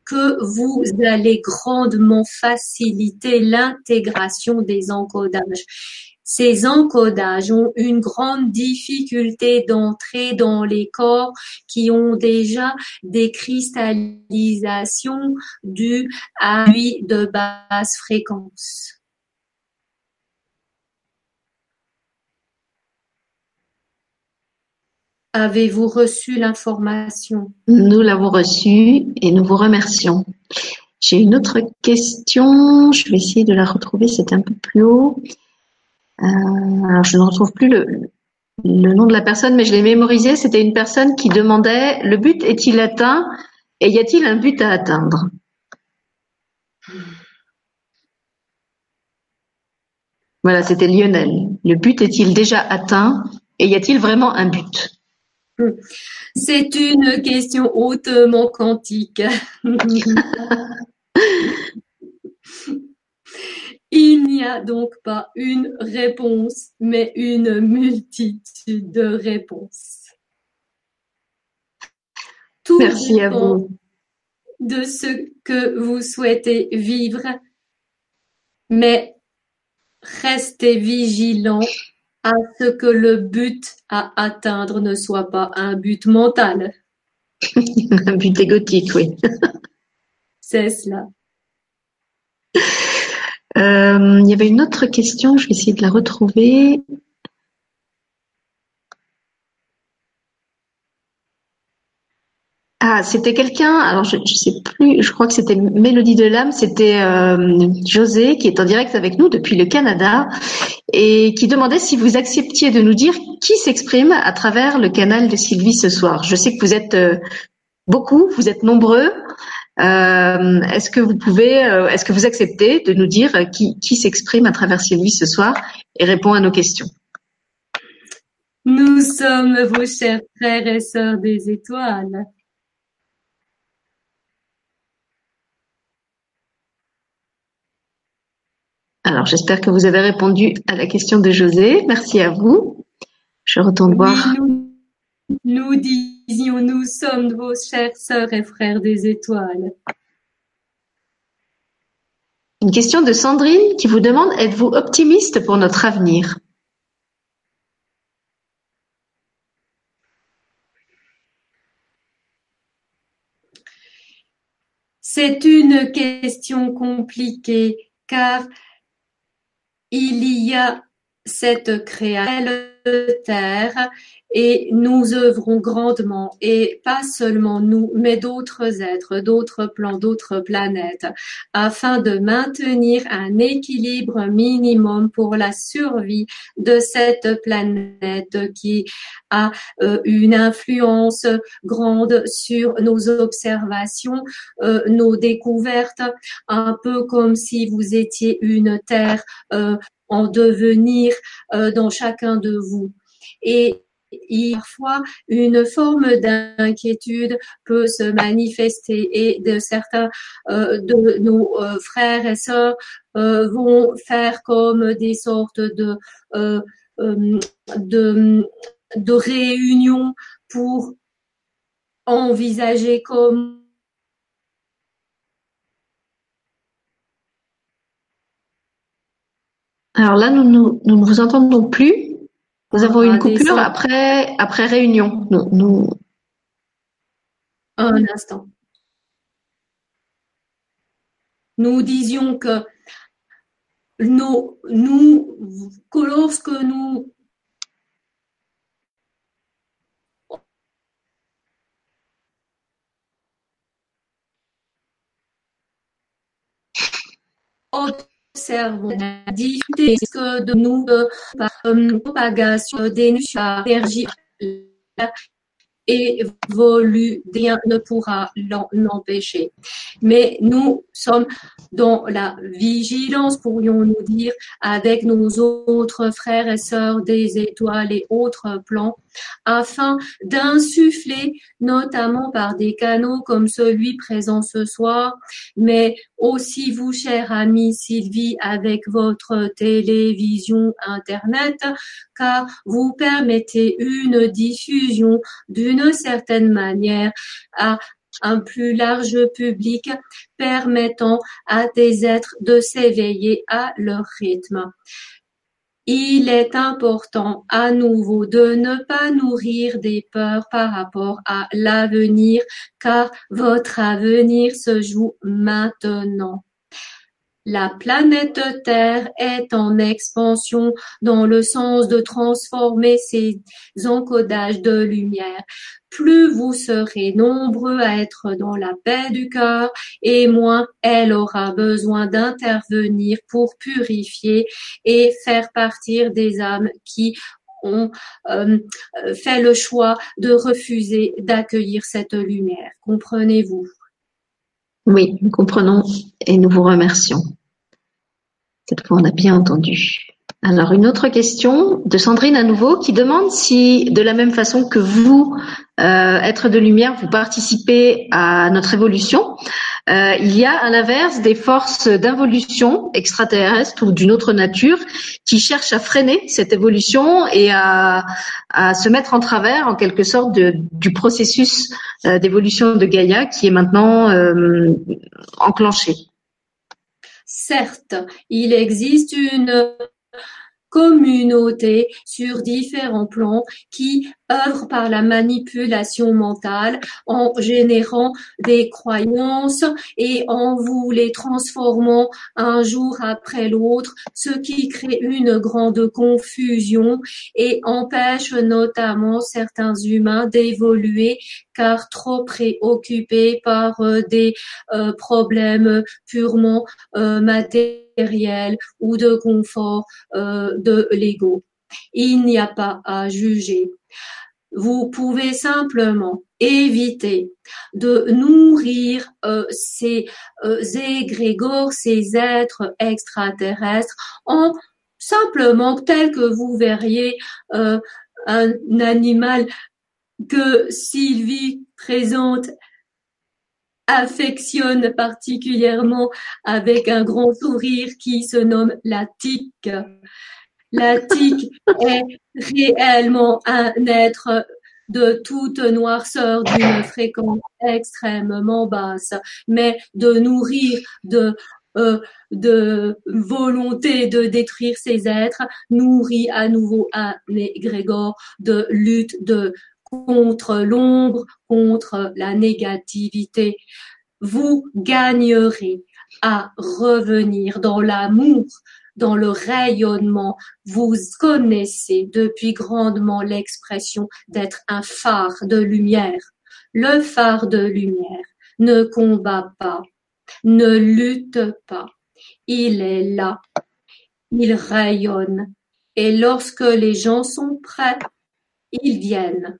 que vous allez grandement faciliter l'intégration des encodages. Ces encodages ont une grande difficulté d'entrer dans les corps qui ont déjà des cristallisations dues à lui de basse fréquence. Avez-vous reçu l'information? Nous l'avons reçue et nous vous remercions. J'ai une autre question. Je vais essayer de la retrouver. C'est un peu plus haut. Euh, alors, je ne retrouve plus le, le nom de la personne, mais je l'ai mémorisé. C'était une personne qui demandait le but est-il atteint et y a-t-il un but à atteindre? Voilà, c'était Lionel. Le but est-il déjà atteint et y a-t-il vraiment un but? C'est une question hautement quantique. Il n'y a donc pas une réponse, mais une multitude de réponses. Tout Merci à vous. De ce que vous souhaitez vivre, mais restez vigilants à ce que le but à atteindre ne soit pas un but mental. un but égotique, oui. C'est cela. Euh, il y avait une autre question, je vais essayer de la retrouver. Ah, c'était quelqu'un, alors je ne sais plus, je crois que c'était Mélodie de l'âme, c'était euh, José qui est en direct avec nous depuis le Canada et qui demandait si vous acceptiez de nous dire qui s'exprime à travers le canal de Sylvie ce soir. Je sais que vous êtes euh, beaucoup, vous êtes nombreux. Euh, est-ce que vous pouvez, est-ce que vous acceptez de nous dire qui, qui s'exprime à travers Sylvie ce soir et répond à nos questions? Nous sommes vos chers frères et sœurs des étoiles. Alors, j'espère que vous avez répondu à la question de José. Merci à vous. Je retourne voir. Nous, nous vision, nous sommes vos chères sœurs et frères des étoiles. Une question de Sandrine qui vous demande êtes-vous optimiste pour notre avenir? C'est une question compliquée car il y a cette création terre et nous œuvrons grandement, et pas seulement nous, mais d'autres êtres, d'autres plans, d'autres planètes, afin de maintenir un équilibre minimum pour la survie de cette planète qui a euh, une influence grande sur nos observations, euh, nos découvertes, un peu comme si vous étiez une Terre euh, en devenir dans chacun de vous. Et parfois une forme d'inquiétude peut se manifester et certains euh, de nos euh, frères et sœurs euh, vont faire comme des sortes de, de réunions pour envisager comme Alors là, nous, nous, nous ne vous entendons plus. Nous avons une coupure après, après réunion. Nous, nous... Un instant. Nous disions que nous, nous, que lorsque nous observons la difficulté de nous par propagation d'énergie évolue, rien ne pourra l'empêcher. Mais nous sommes dans la vigilance, pourrions-nous dire, avec nos autres frères et sœurs des étoiles et autres plans, afin d'insuffler, notamment par des canaux comme celui présent ce soir, mais aussi vous, chère amie Sylvie, avec votre télévision Internet, car vous permettez une diffusion d'une certaine manière à un plus large public permettant à des êtres de s'éveiller à leur rythme. Il est important à nouveau de ne pas nourrir des peurs par rapport à l'avenir, car votre avenir se joue maintenant. La planète Terre est en expansion dans le sens de transformer ses encodages de lumière. Plus vous serez nombreux à être dans la paix du cœur et moins elle aura besoin d'intervenir pour purifier et faire partir des âmes qui ont euh, fait le choix de refuser d'accueillir cette lumière. Comprenez-vous? Oui, nous comprenons et nous vous remercions. Cette fois, on a bien entendu. Alors, une autre question de Sandrine à nouveau qui demande si, de la même façon que vous, euh, être de lumière, vous participez à notre évolution, euh, il y a à l'inverse des forces d'involution extraterrestres ou d'une autre nature qui cherchent à freiner cette évolution et à, se mettre en travers, en quelque sorte, du processus euh, d'évolution de Gaïa qui est maintenant enclenché. Certes, il existe une communauté sur différents plans qui œuvrent par la manipulation mentale en générant des croyances et en vous les transformant un jour après l'autre, ce qui crée une grande confusion et empêche notamment certains humains d'évoluer car trop préoccupés par euh, des euh, problèmes purement euh, matériels ou de confort de l'ego. Il n'y a pas à juger. Vous pouvez simplement éviter de nourrir ces égrégores, ces êtres extraterrestres en simplement tel que vous verriez un animal que Sylvie présente affectionne particulièrement avec un grand sourire qui se nomme la tique. La tique est réellement un être de toute noirceur d'une fréquence extrêmement basse, mais de nourrir de euh, de volonté de détruire ces êtres nourrit à nouveau un égrégore de lutte de contre l'ombre, contre la négativité. Vous gagnerez à revenir dans l'amour, dans le rayonnement. Vous connaissez depuis grandement l'expression d'être un phare de lumière. Le phare de lumière ne combat pas, ne lutte pas. Il est là. Il rayonne. Et lorsque les gens sont prêts, ils viennent.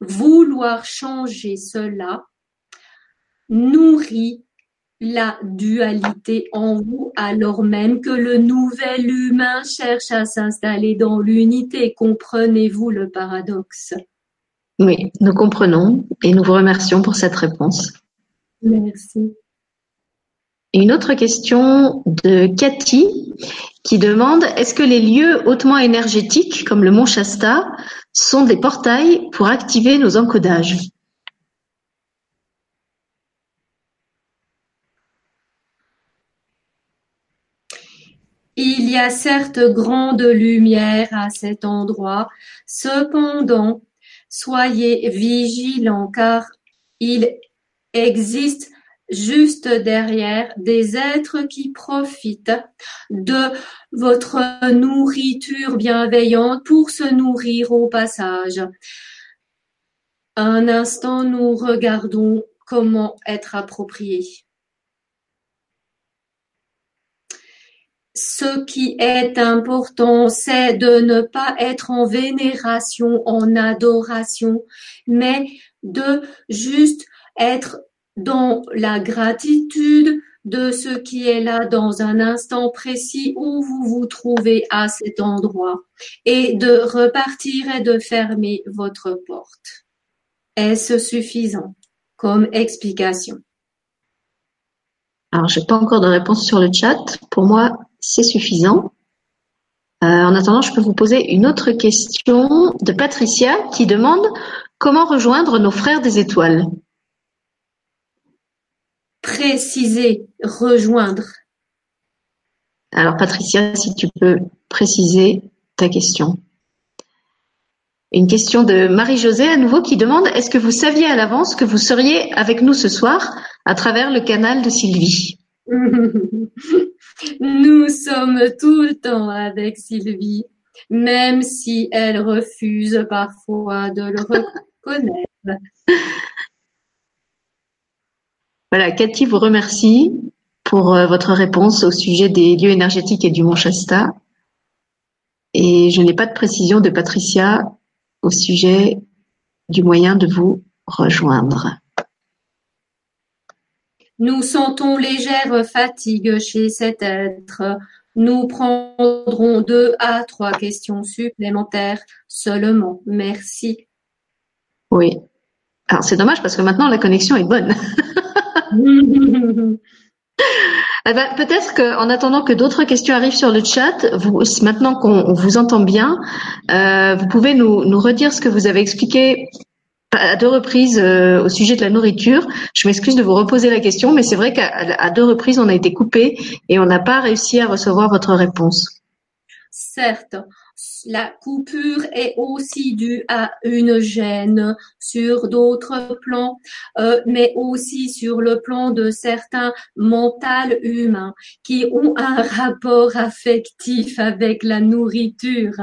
Vouloir changer cela nourrit la dualité en vous alors même que le nouvel humain cherche à s'installer dans l'unité. Comprenez-vous le paradoxe? Oui, nous comprenons et nous vous remercions pour cette réponse. Merci. Une autre question de Cathy qui demande est-ce que les lieux hautement énergétiques comme le mont Shasta sont des portails pour activer nos encodages Il y a certes grande lumière à cet endroit, cependant soyez vigilants car il existe juste derrière des êtres qui profitent de votre nourriture bienveillante pour se nourrir au passage. Un instant, nous regardons comment être approprié. Ce qui est important, c'est de ne pas être en vénération, en adoration, mais de juste être dans la gratitude de ce qui est là dans un instant précis où vous vous trouvez à cet endroit et de repartir et de fermer votre porte. Est-ce suffisant comme explication? Alors, j'ai pas encore de réponse sur le chat. Pour moi, c'est suffisant. Euh, en attendant, je peux vous poser une autre question de Patricia qui demande comment rejoindre nos frères des étoiles. Préciser, rejoindre. Alors Patricia, si tu peux préciser ta question. Une question de Marie-Josée à nouveau qui demande est-ce que vous saviez à l'avance que vous seriez avec nous ce soir à travers le canal de Sylvie? Nous sommes tout le temps avec Sylvie, même si elle refuse parfois de le reconnaître. Voilà, Cathy vous remercie pour euh, votre réponse au sujet des lieux énergétiques et du Mont Shasta. Et je n'ai pas de précision de Patricia au sujet du moyen de vous rejoindre. Nous sentons légère fatigue chez cet être. Nous prendrons deux à trois questions supplémentaires seulement. Merci. Oui. Alors c'est dommage parce que maintenant la connexion est bonne. Eh ben, peut-être qu'en attendant que d'autres questions arrivent sur le chat, vous, maintenant qu'on vous entend bien, euh, vous pouvez nous, nous redire ce que vous avez expliqué à deux reprises euh, au sujet de la nourriture. Je m'excuse de vous reposer la question, mais c'est vrai qu'à deux reprises, on a été coupé et on n'a pas réussi à recevoir votre réponse. Certes, la coupure est aussi due à une gêne sur d'autres plans, euh, mais aussi sur le plan de certains mental humains qui ont un rapport affectif avec la nourriture.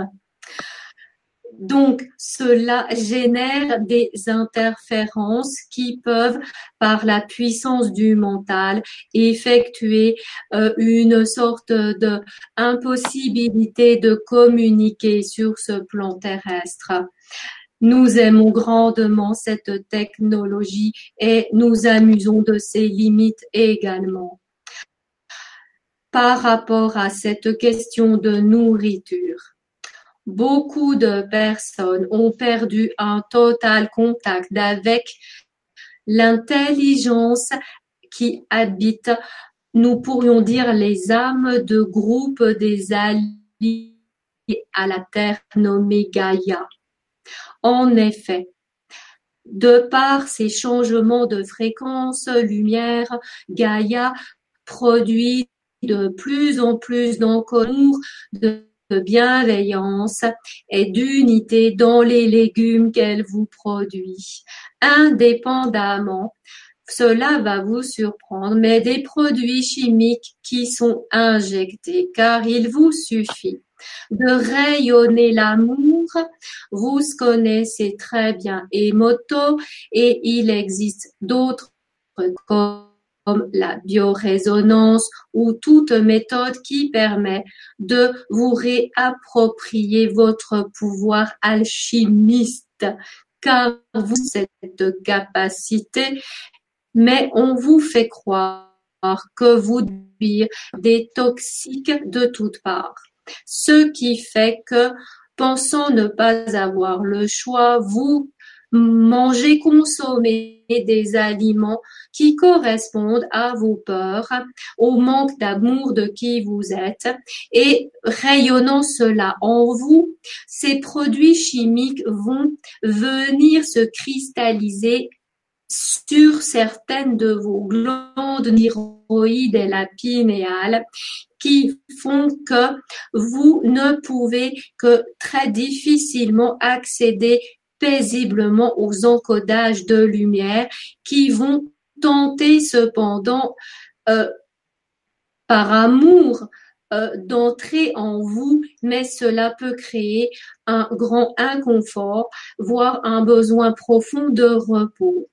Donc, cela génère des interférences qui peuvent, par la puissance du mental, effectuer euh, une sorte de impossibilité de communiquer sur ce plan terrestre. Nous aimons grandement cette technologie et nous amusons de ses limites également. Par rapport à cette question de nourriture, Beaucoup de personnes ont perdu un total contact avec l'intelligence qui habite, nous pourrions dire, les âmes de groupe des alliés à la Terre nommée Gaïa. En effet, de par ces changements de fréquence lumière, Gaïa produit de plus en plus d'encours de bienveillance et d'unité dans les légumes qu'elle vous produit. Indépendamment, cela va vous surprendre, mais des produits chimiques qui sont injectés, car il vous suffit de rayonner l'amour. Vous connaissez très bien Emoto et il existe d'autres comme la biorésonance ou toute méthode qui permet de vous réapproprier votre pouvoir alchimiste car vous cette capacité, mais on vous fait croire que vous devez des toxiques de toutes parts. Ce qui fait que, pensant ne pas avoir le choix, vous mangez, consommez des aliments qui correspondent à vos peurs, au manque d'amour de qui vous êtes et rayonnant cela en vous, ces produits chimiques vont venir se cristalliser sur certaines de vos glandes thyroïdes et la pinéale qui font que vous ne pouvez que très difficilement accéder paisiblement aux encodages de lumière qui vont tenter cependant euh, par amour euh, d'entrer en vous, mais cela peut créer un grand inconfort, voire un besoin profond de repos.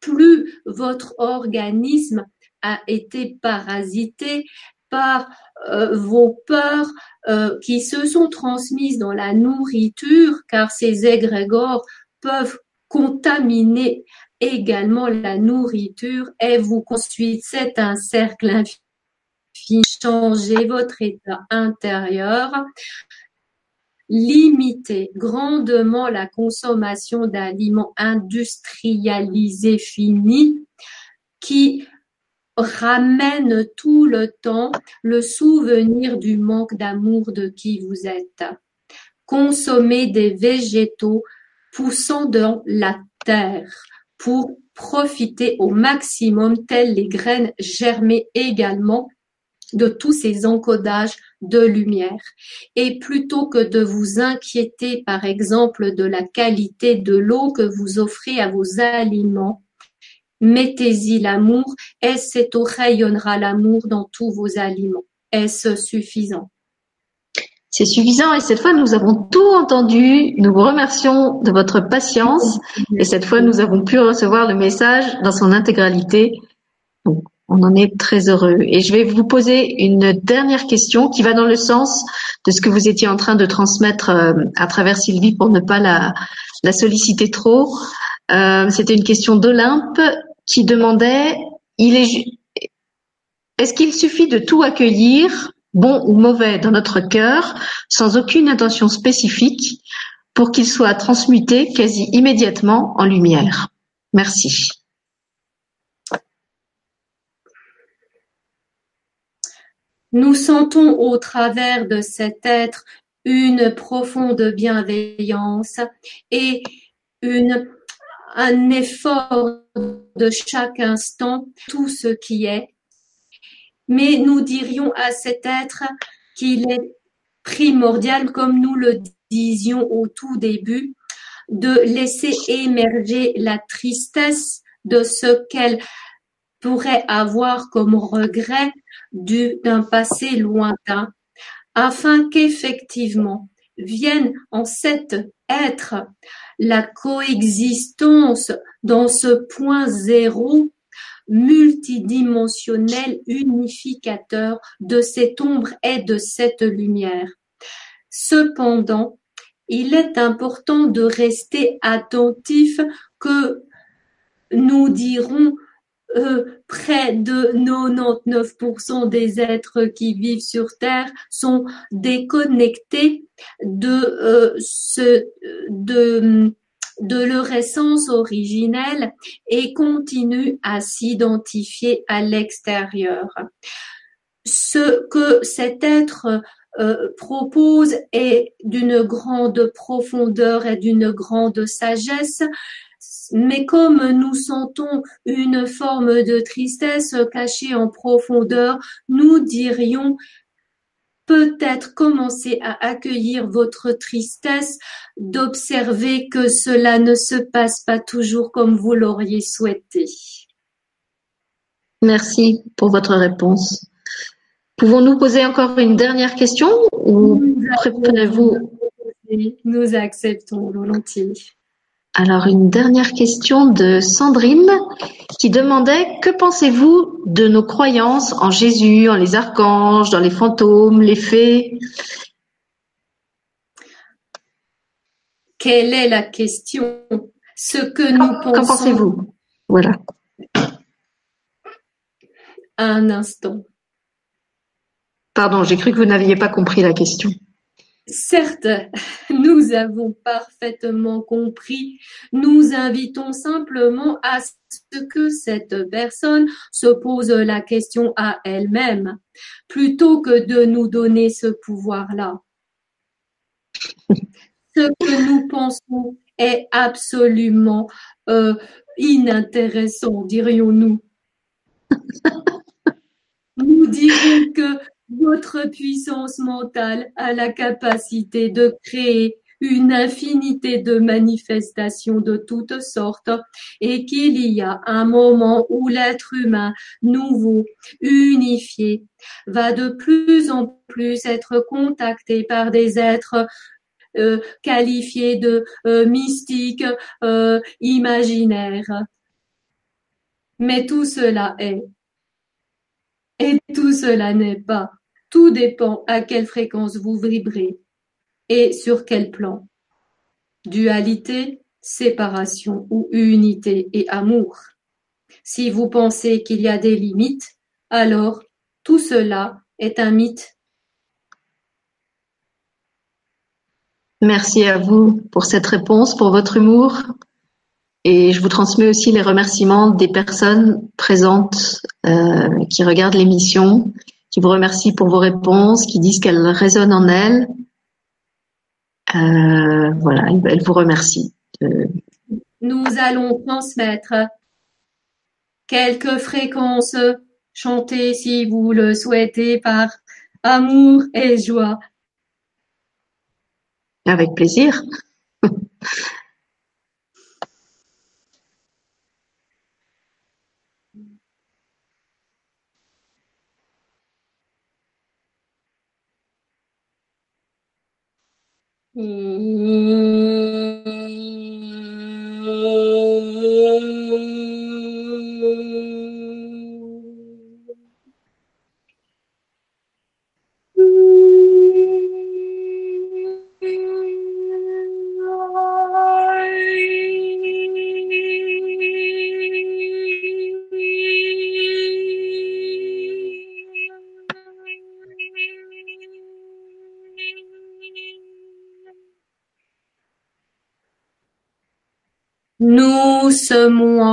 Plus votre organisme a été parasité par euh, vos peurs euh, qui se sont transmises dans la nourriture, car ces égrégores peuvent contaminer également la nourriture et vous ensuite c'est un cercle infini. Changez votre état intérieur limiter grandement la consommation d'aliments industrialisés finis qui ramènent tout le temps le souvenir du manque d'amour de qui vous êtes. Consommez des végétaux poussant dans la terre pour profiter au maximum, telles les graines germées également de tous ces encodages de lumière. Et plutôt que de vous inquiéter, par exemple, de la qualité de l'eau que vous offrez à vos aliments, mettez-y l'amour et cette eau rayonnera l'amour dans tous vos aliments. Est-ce suffisant? C'est suffisant et cette fois nous avons tout entendu. Nous vous remercions de votre patience et cette fois nous avons pu recevoir le message dans son intégralité. On en est très heureux. Et je vais vous poser une dernière question qui va dans le sens de ce que vous étiez en train de transmettre euh, à travers Sylvie pour ne pas la, solliciter trop. Euh, c'était une question d'Olympe qui demandait est, est-ce qu'il suffit de tout accueillir, bon ou mauvais, dans notre cœur, sans aucune intention spécifique, pour qu'il soit transmuté quasi immédiatement en lumière? Merci. Nous sentons au travers de cet être une profonde bienveillance et une, un effort de chaque instant, tout ce qui est. Mais nous dirions à cet être qu'il est primordial, comme nous le disions au tout début, de laisser émerger la tristesse de ce qu'elle pourrait avoir comme regret d'un passé lointain, afin qu'effectivement vienne en cet être la coexistence dans ce point zéro multidimensionnel unificateur de cette ombre et de cette lumière. Cependant, il est important de rester attentif que nous dirons euh, près de 99% des êtres qui vivent sur Terre sont déconnectés de euh, de leur essence originelle et continuent à s'identifier à l'extérieur. Ce que cet être euh, propose est d'une grande profondeur et d'une grande sagesse, mais comme nous sentons une forme de tristesse cachée en profondeur, nous dirions peut-être commencer à accueillir votre tristesse, d'observer que cela ne se passe pas toujours comme vous l'auriez souhaité. Merci pour votre réponse. Pouvons-nous poser encore une dernière question ou préférez-vous Nous acceptons volontiers. Alors une dernière question de Sandrine qui demandait que pensez-vous de nos croyances en Jésus, en les archanges, dans les fantômes, les fées? Quelle est la question? Ce que nous pensons. Qu'en pensez-vous? Voilà. Un instant. Pardon, j'ai cru que vous n'aviez pas compris la question. Certes, nous avons parfaitement compris. Nous invitons simplement à ce que cette personne se pose la question à elle-même, plutôt que de nous donner ce pouvoir-là. Ce que nous pensons est absolument euh, inintéressant, dirions-nous. Nous dirons que votre puissance mentale a la capacité de créer une infinité de manifestations de toutes sortes et qu'il y a un moment où l'être humain nouveau, unifié, va de plus en plus être contacté par des êtres euh, qualifiés de euh, mystiques, euh, imaginaires. Mais tout cela est. Et tout cela n'est pas. Tout dépend à quelle fréquence vous vibrez et sur quel plan. Dualité, séparation ou unité et amour. Si vous pensez qu'il y a des limites, alors tout cela est un mythe. Merci à vous pour cette réponse, pour votre humour. Et je vous transmets aussi les remerciements des personnes présentes euh, qui regardent l'émission qui vous remercie pour vos réponses, qui disent qu'elles résonnent en elles. Euh, voilà, elle vous remercie. Nous allons transmettre quelques fréquences chantées si vous le souhaitez par amour et joie. Avec plaisir. Nous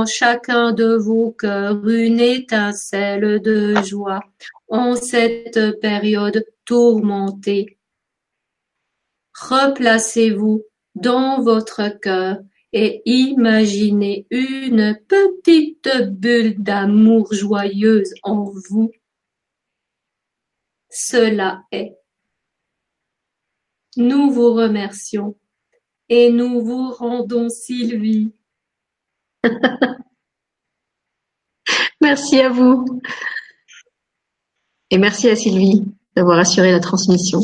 chacun de vos cœurs une étincelle de joie en cette période tourmentée. Replacez-vous dans votre cœur et imaginez une petite bulle d'amour joyeuse en vous. Cela est. Nous vous remercions et nous vous rendons Sylvie. merci à vous. Et merci à Sylvie d'avoir assuré la transmission.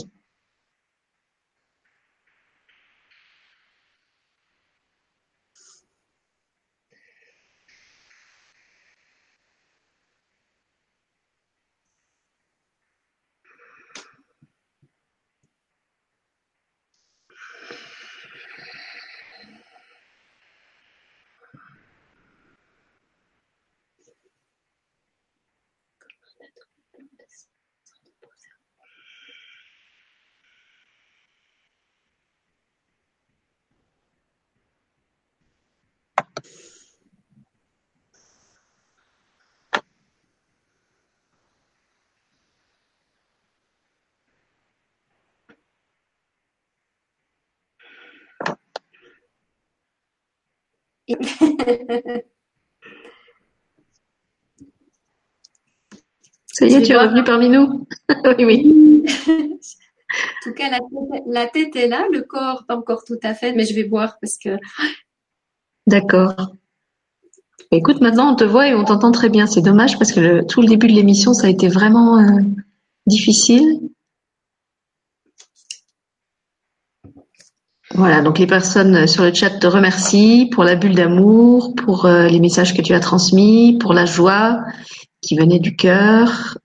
Ça y est, tu es revenu parmi nous Oui, oui. en tout cas, la tête, est là, le corps pas encore tout à fait, mais je vais boire parce que. D'accord. Écoute, maintenant on te voit et on t'entend très bien. C'est dommage parce que tout le début de l'émission, ça a été vraiment euh, difficile. Voilà, donc les personnes sur le chat te remercient pour la bulle d'amour, pour euh, les messages que tu as transmis, pour la joie qui venait du cœur,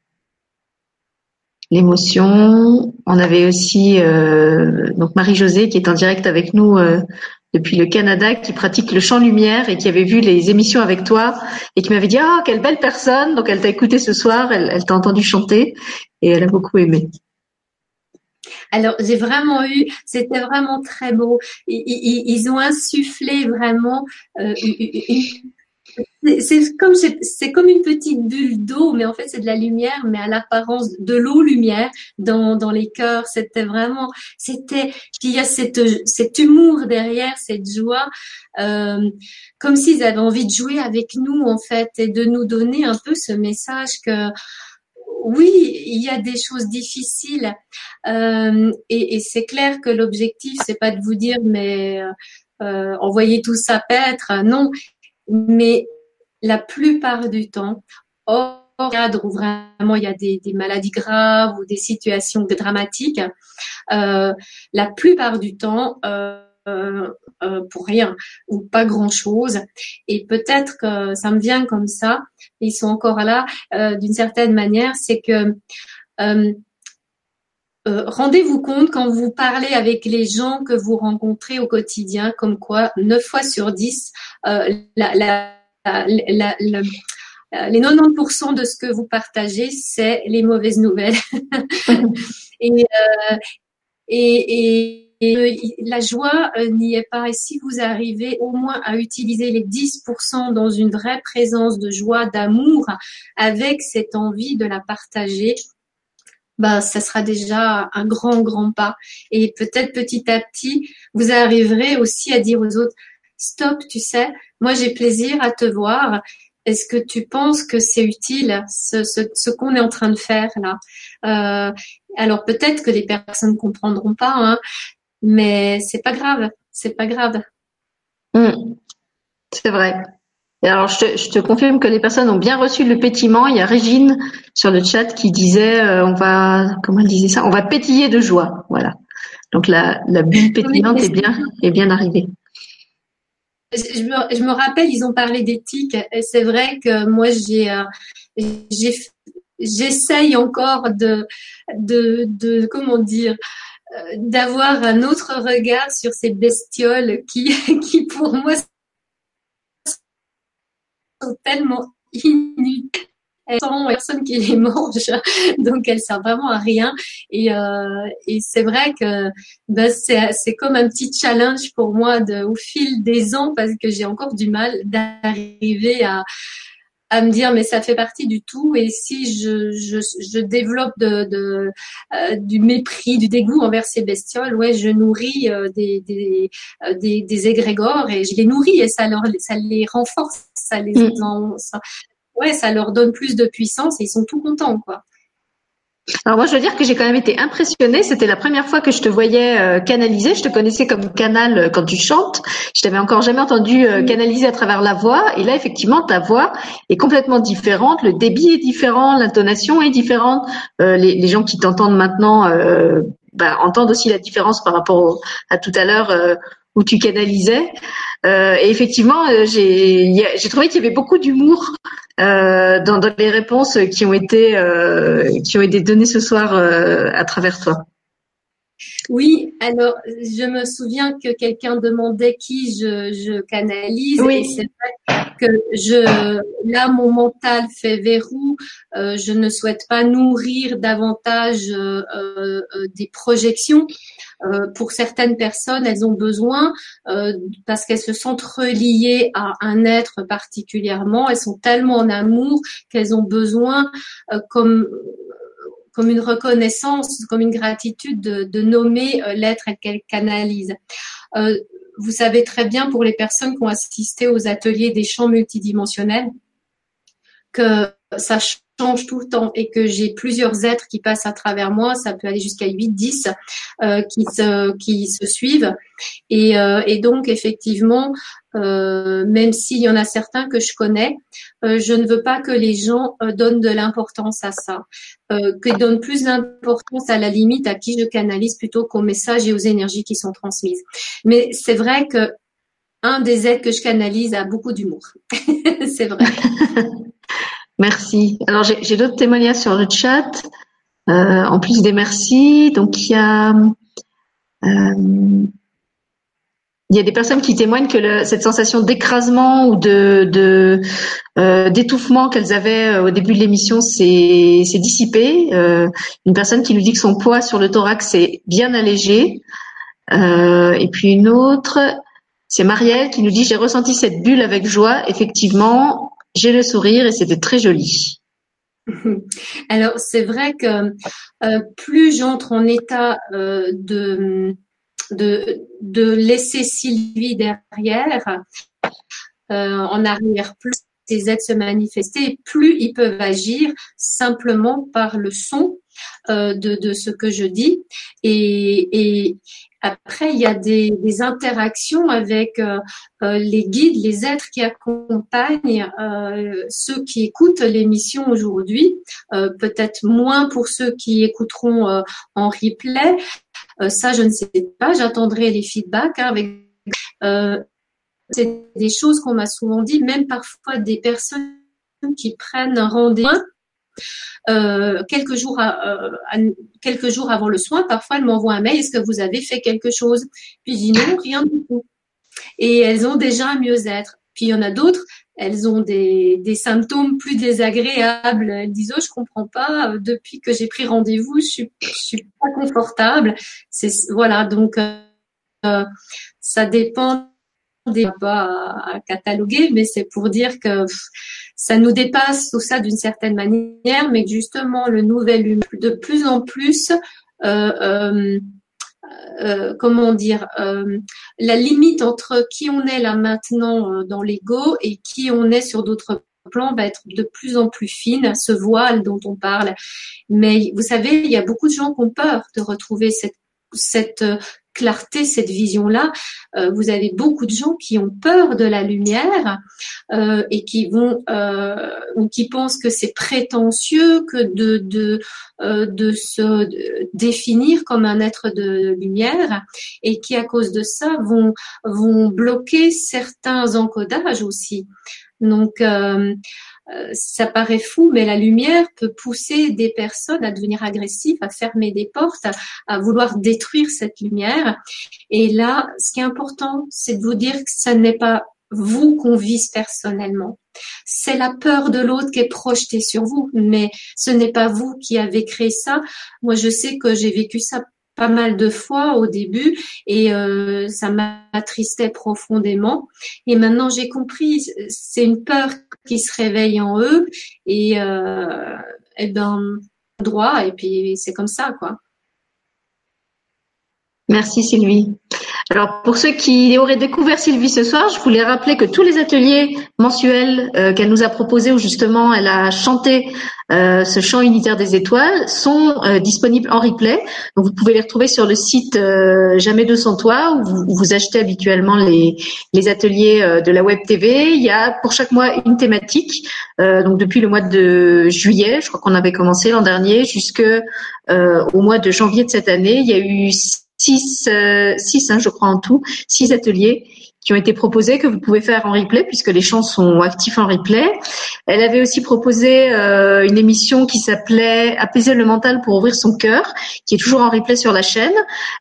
l'émotion. On avait aussi euh, donc Marie-Josée qui est en direct avec nous euh, depuis le Canada, qui pratique le chant lumière et qui avait vu les émissions avec toi et qui m'avait dit ah quelle belle personne. Donc elle t'a écouté ce soir, elle t'a entendu chanter et elle a beaucoup aimé. Alors j'ai vraiment eu, c'était vraiment très beau. Ils, ont insufflé vraiment euh, c'est comme c'est comme une petite bulle d'eau, mais en fait c'est de la lumière, mais à l'apparence de l'eau lumière dans dans les cœurs. C'était vraiment, c'était puis il y a cette cet humour derrière, cette joie, euh, comme s'ils avaient envie de jouer avec nous en fait et de nous donner un peu ce message que oui, il y a des choses difficiles. Euh, et, et c'est clair que l'objectif c'est pas de vous dire mais euh, envoyez tout ça paître, non, mais la plupart du temps, hors cadre où vraiment il y a des, maladies graves ou des situations dramatiques, euh, la plupart du temps, euh, euh, pour rien ou pas grand chose. Et peut-être que ça me vient comme ça, ils sont encore là d'une certaine manière, c'est que rendez-vous compte quand vous parlez avec les gens que vous rencontrez au quotidien, comme quoi 9 fois sur 10, la les 90% de ce que vous partagez, c'est les mauvaises nouvelles. Euh, et, et, la joie euh, n'y est pas. Et si vous arrivez au moins à utiliser les 10% dans une vraie présence de joie, d'amour, avec cette envie de la partager, bah, ça sera déjà un grand, grand pas. Et peut-être petit à petit, vous arriverez aussi à dire aux autres, stop, tu sais, moi j'ai plaisir à te voir est-ce que tu penses que c'est utile ce, qu'on est en train de faire là? Euh, Alors peut-être que les personnes ne comprendront pas, hein, mais c'est pas grave, c'est pas grave. Hmm. c'est vrai. Et alors je te, confirme que les personnes ont bien reçu le pétillement. Il y a Régine sur le chat qui disait euh, on va comment elle disait ça? On va pétiller de joie. Voilà. Donc la, la bulle pétillante est bien est bien arrivée je me, je me, rappelle, ils ont parlé d'éthique. Et c'est vrai que moi, j'ai, euh, j'essaye encore de, de, de, comment dire, d'avoir un autre regard sur ces bestioles qui, qui pour moi sont tellement inutiles sont personne qui les mange, donc elles servent vraiment à rien. Et, euh, et c'est vrai que ben, c'est comme un petit challenge pour moi de, au fil des ans parce que j'ai encore du mal d'arriver à à me dire mais ça fait partie du tout et si je, je, je développe de, de euh, du mépris du dégoût envers ces bestioles ouais je nourris euh, des des, euh, des, des égrégores et je les nourris et ça leur ça les renforce ça les mmh. ça, ouais, ça leur donne plus de puissance et ils sont tout contents, quoi. Alors moi, je veux dire que j'ai quand même été impressionnée. C'était la première fois que je te voyais euh, canaliser. Je te connaissais comme canal euh, quand tu chantes. Je t'avais encore jamais entendu euh, canaliser à travers la voix. Et là, effectivement, ta voix est complètement différente. Le débit est différent, l'intonation est différente. Les, gens qui t'entendent maintenant bah, entendent aussi la différence par rapport à tout à l'heure où tu canalisais. et effectivement, j'ai trouvé qu'il y avait beaucoup d'humour euh, dans, dans, les réponses qui ont été euh, qui ont été données ce soir euh, à travers toi. Oui, alors je me souviens que quelqu'un demandait qui je, je canalise oui. c'est vrai que je là mon mental fait verrou. Euh, je ne souhaite pas nourrir davantage euh, euh, des projections. Euh, pour certaines personnes, elles ont besoin, euh, parce qu'elles se sentent reliées à un être particulièrement, elles sont tellement en amour qu'elles ont besoin, euh, comme comme une reconnaissance, comme une gratitude de, nommer l'être qu'elles canalisent. vous savez très bien pour les personnes qui ont assisté aux ateliers des champs multidimensionnels que ça change tout le temps et que j'ai plusieurs êtres qui passent à travers moi, ça peut aller jusqu'à 8, 10 euh, qui, se, qui se suivent. Et, euh, et donc effectivement, euh, même s'il y en a certains que je connais, euh, je ne veux pas que les gens euh, donnent de l'importance à ça, euh, qu'ils donnent plus d'importance à la limite à qui je canalise plutôt qu'aux messages et aux énergies qui sont transmises. Mais c'est vrai que un des êtres que je canalise a beaucoup d'humour. c'est vrai. Merci. Alors j'ai d'autres témoignages sur le chat. Euh, en plus des merci, donc il y a euh, il y a des personnes qui témoignent que cette sensation d'écrasement ou de, euh, d'étouffement qu'elles avaient au début de l'émission s'est dissipé. Euh, une personne qui nous dit que son poids sur le thorax est bien allégé. Et puis une autre, c'est Marielle qui nous dit j'ai ressenti cette bulle avec joie. Effectivement, j'ai le sourire et c'était très joli. Alors c'est vrai que euh, plus j'entre en état euh, de, de, laisser Sylvie derrière, euh, en arrière, plus ces êtres se manifester, plus ils peuvent agir simplement par le son de, de ce que je dis. Et, et, après, il y a des, interactions avec euh, euh, les guides, les êtres qui accompagnent euh, ceux qui écoutent l'émission aujourd'hui. Peut-être moins pour ceux qui écouteront en replay. ça, je ne sais pas. J'attendrai les feedbacks hein, avec. c'est des choses qu'on m'a souvent dit, même parfois des personnes qui prennent rendez-vous euh, quelques jours euh, quelques jours avant le soin, parfois elles m'envoient un mail. Est-ce que vous avez fait quelque chose? Puis je dis non, rien du tout. Et elles ont déjà un mieux-être. Puis il y en a d'autres, elles ont des, des, symptômes plus désagréables. Elles disent oh je comprends pas. Euh, depuis que j'ai pris rendez-vous, je suis, suis pas confortable. Voilà donc euh, ça dépend pas à, cataloguer, mais c'est pour dire que ça nous dépasse tout ça d'une certaine manière, mais justement le nouvel humain de plus en plus, euh, euh, euh, comment dire, la limite entre qui on est là maintenant dans l'ego et qui on est sur d'autres plans va être de plus en plus fine, ce voile dont on parle. Mais vous savez, il y a beaucoup de gens qui ont peur de retrouver cette clarté, cette vision-là. Euh, vous avez beaucoup de gens qui ont peur de la lumière euh, et qui vont euh, ou qui pensent que c'est prétentieux que de de de se définir comme un être de lumière et qui à cause de ça vont vont bloquer certains encodages aussi. Donc ça paraît fou, mais la lumière peut pousser des personnes à devenir agressives, à fermer des portes, à, vouloir détruire cette lumière. Et là, ce qui est important, c'est de vous dire que ce n'est pas vous qu'on vise personnellement. C'est la peur de l'autre qui est projetée sur vous, mais ce n'est pas vous qui avez créé ça. Moi, je sais que j'ai vécu ça pas mal de fois au début et euh, ça m'attristait profondément. Et maintenant j'ai compris, c'est une peur qui se réveille en eux et, euh, et ben droit et puis c'est comme ça quoi. Merci Sylvie. Alors pour ceux qui auraient découvert Sylvie ce soir, je voulais rappeler que tous les ateliers mensuels euh, qu'elle nous a proposés où justement elle a chanté euh, ce chant unitaire des étoiles sont euh, disponibles en replay. Donc vous pouvez les retrouver sur le site Jamais 200 toits où vous, où vous, achetez habituellement les, les ateliers de la web TV. Il y a pour chaque mois une thématique. donc depuis le mois de juillet, je crois qu'on avait commencé l'an dernier, jusque au mois de janvier de cette année, il y a eu euh, six hein, je crois en tout, six ateliers qui ont été proposés que vous pouvez faire en replay puisque les chants sont actifs en replay. Elle avait aussi proposé euh, une émission qui s'appelait Apaiser le mental pour ouvrir son cœur, qui est toujours en replay sur la chaîne.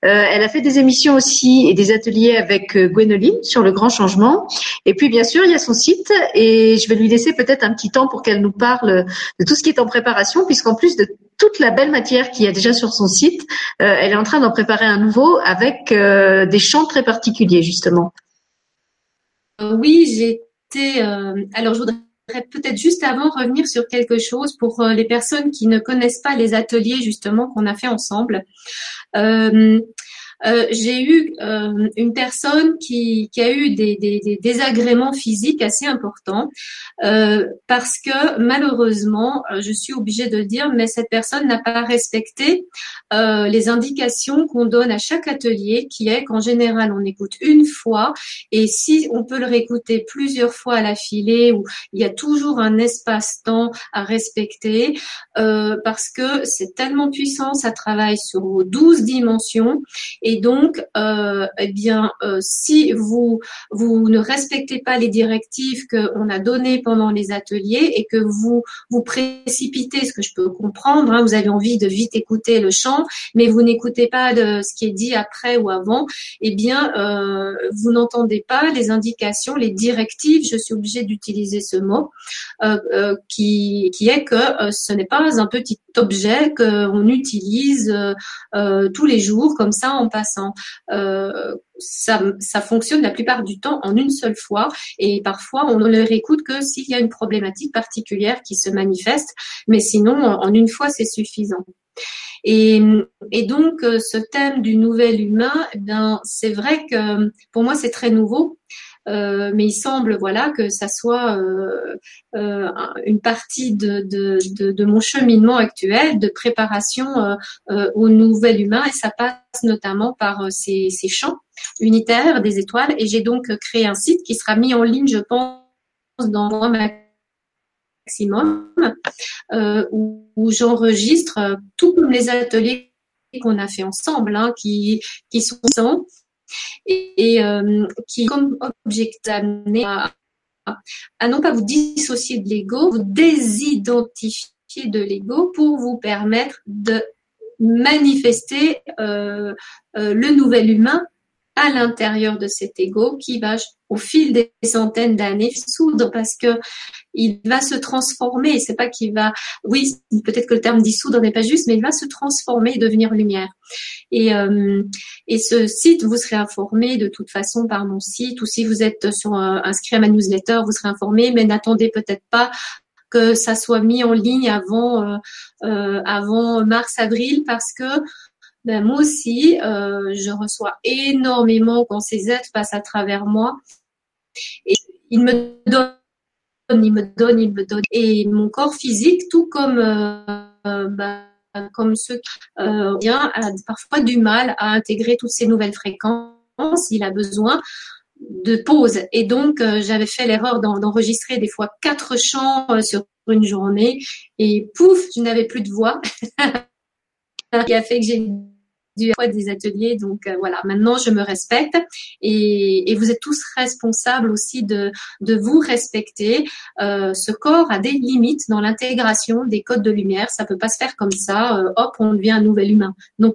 Euh, elle a fait des émissions aussi et des ateliers avec euh, Gwénoline sur le grand changement. Et puis bien sûr, il y a son site et je vais lui laisser peut-être un petit temps pour qu'elle nous parle de tout ce qui est en préparation puisqu'en plus de toute la belle matière qu'il y a déjà sur son site, euh, elle est en train d'en préparer un nouveau avec euh, des chants très particuliers justement. Euh, oui, j'étais. Euh, alors, je voudrais peut-être juste avant revenir sur quelque chose pour euh, les personnes qui ne connaissent pas les ateliers justement qu'on a fait ensemble. j'ai eu une personne qui, a eu des désagréments physiques assez importants euh, parce que malheureusement, euh, je suis obligée de le dire, mais cette personne n'a pas respecté euh, les indications qu'on donne à chaque atelier, qui est qu'en général, on écoute une fois et si on peut le réécouter plusieurs fois à la filée, où il y a toujours un espace-temps à respecter, euh, parce que c'est tellement puissant, ça travaille sur vos douze dimensions et donc, euh, eh bien, si vous vous ne respectez pas les directives qu'on a données pendant les ateliers et que vous vous précipitez, ce que je peux comprendre, hein, vous avez envie de vite écouter le chant, mais vous n'écoutez pas de ce qui est dit après ou avant, eh bien, euh, vous n'entendez pas les indications, les directives. Je suis obligée d'utiliser ce mot qui qui est que ce n'est pas un petit objet qu'on utilise tous les jours comme ça en passant. Euh, ça, ça fonctionne la plupart du temps en une seule fois. Et parfois on ne le réécoute que s'il y a une problématique particulière qui se manifeste, mais sinon en une fois c'est suffisant. Et, et, donc euh, ce thème du nouvel humain, eh c'est vrai que pour moi c'est très nouveau. Euh, mais il semble voilà que ça soit euh, euh, une partie de, de, de, de, mon cheminement actuel de préparation au nouvel humain. Et ça passe notamment par ces, ces champs unitaires des étoiles et j'ai donc créé un site qui sera mis en ligne je pense dans un maximum où, où j'enregistre tout comme les ateliers qu'on a fait ensemble, hein, qui, qui sont et, euh, qui comme objectif amené à, à non pas vous dissocier de l'ego, vous désidentifier de l'ego pour vous permettre de manifester euh, euh, le nouvel humain à l'intérieur de cet ego qui va au fil des centaines d'années soudre parce que il va se transformer. C'est pas qu'il va, oui, peut-être que le terme dissoudre n'est pas juste, mais il va se transformer et devenir lumière. Et, euh, et ce site, vous serez informé de toute façon par mon site, ou si vous êtes sur inscrit à ma newsletter, vous serez informé, mais n'attendez peut-être pas que ça soit mis en ligne avant euh, euh, avant mars avril parce que ben, moi aussi euh, je reçois énormément quand ces êtres passent à travers moi et ils me donnent il me donne, il me donne. Et mon corps physique, tout comme euh, bah, comme ceux qui euh, a parfois du mal à intégrer toutes ces nouvelles fréquences. Il a besoin de pause. Et donc, euh, j'avais fait l'erreur d'enregistrer des fois quatre chants sur une journée. Et pouf, je n'avais plus de voix. qui a fait que j'ai du des ateliers. Donc euh, voilà, maintenant je me respecte et, et, vous êtes tous responsables aussi de, de vous respecter. Euh, ce corps a des limites dans l'intégration des codes de lumière. Ça peut pas se faire comme ça. Euh, hop, on devient un nouvel humain. Non,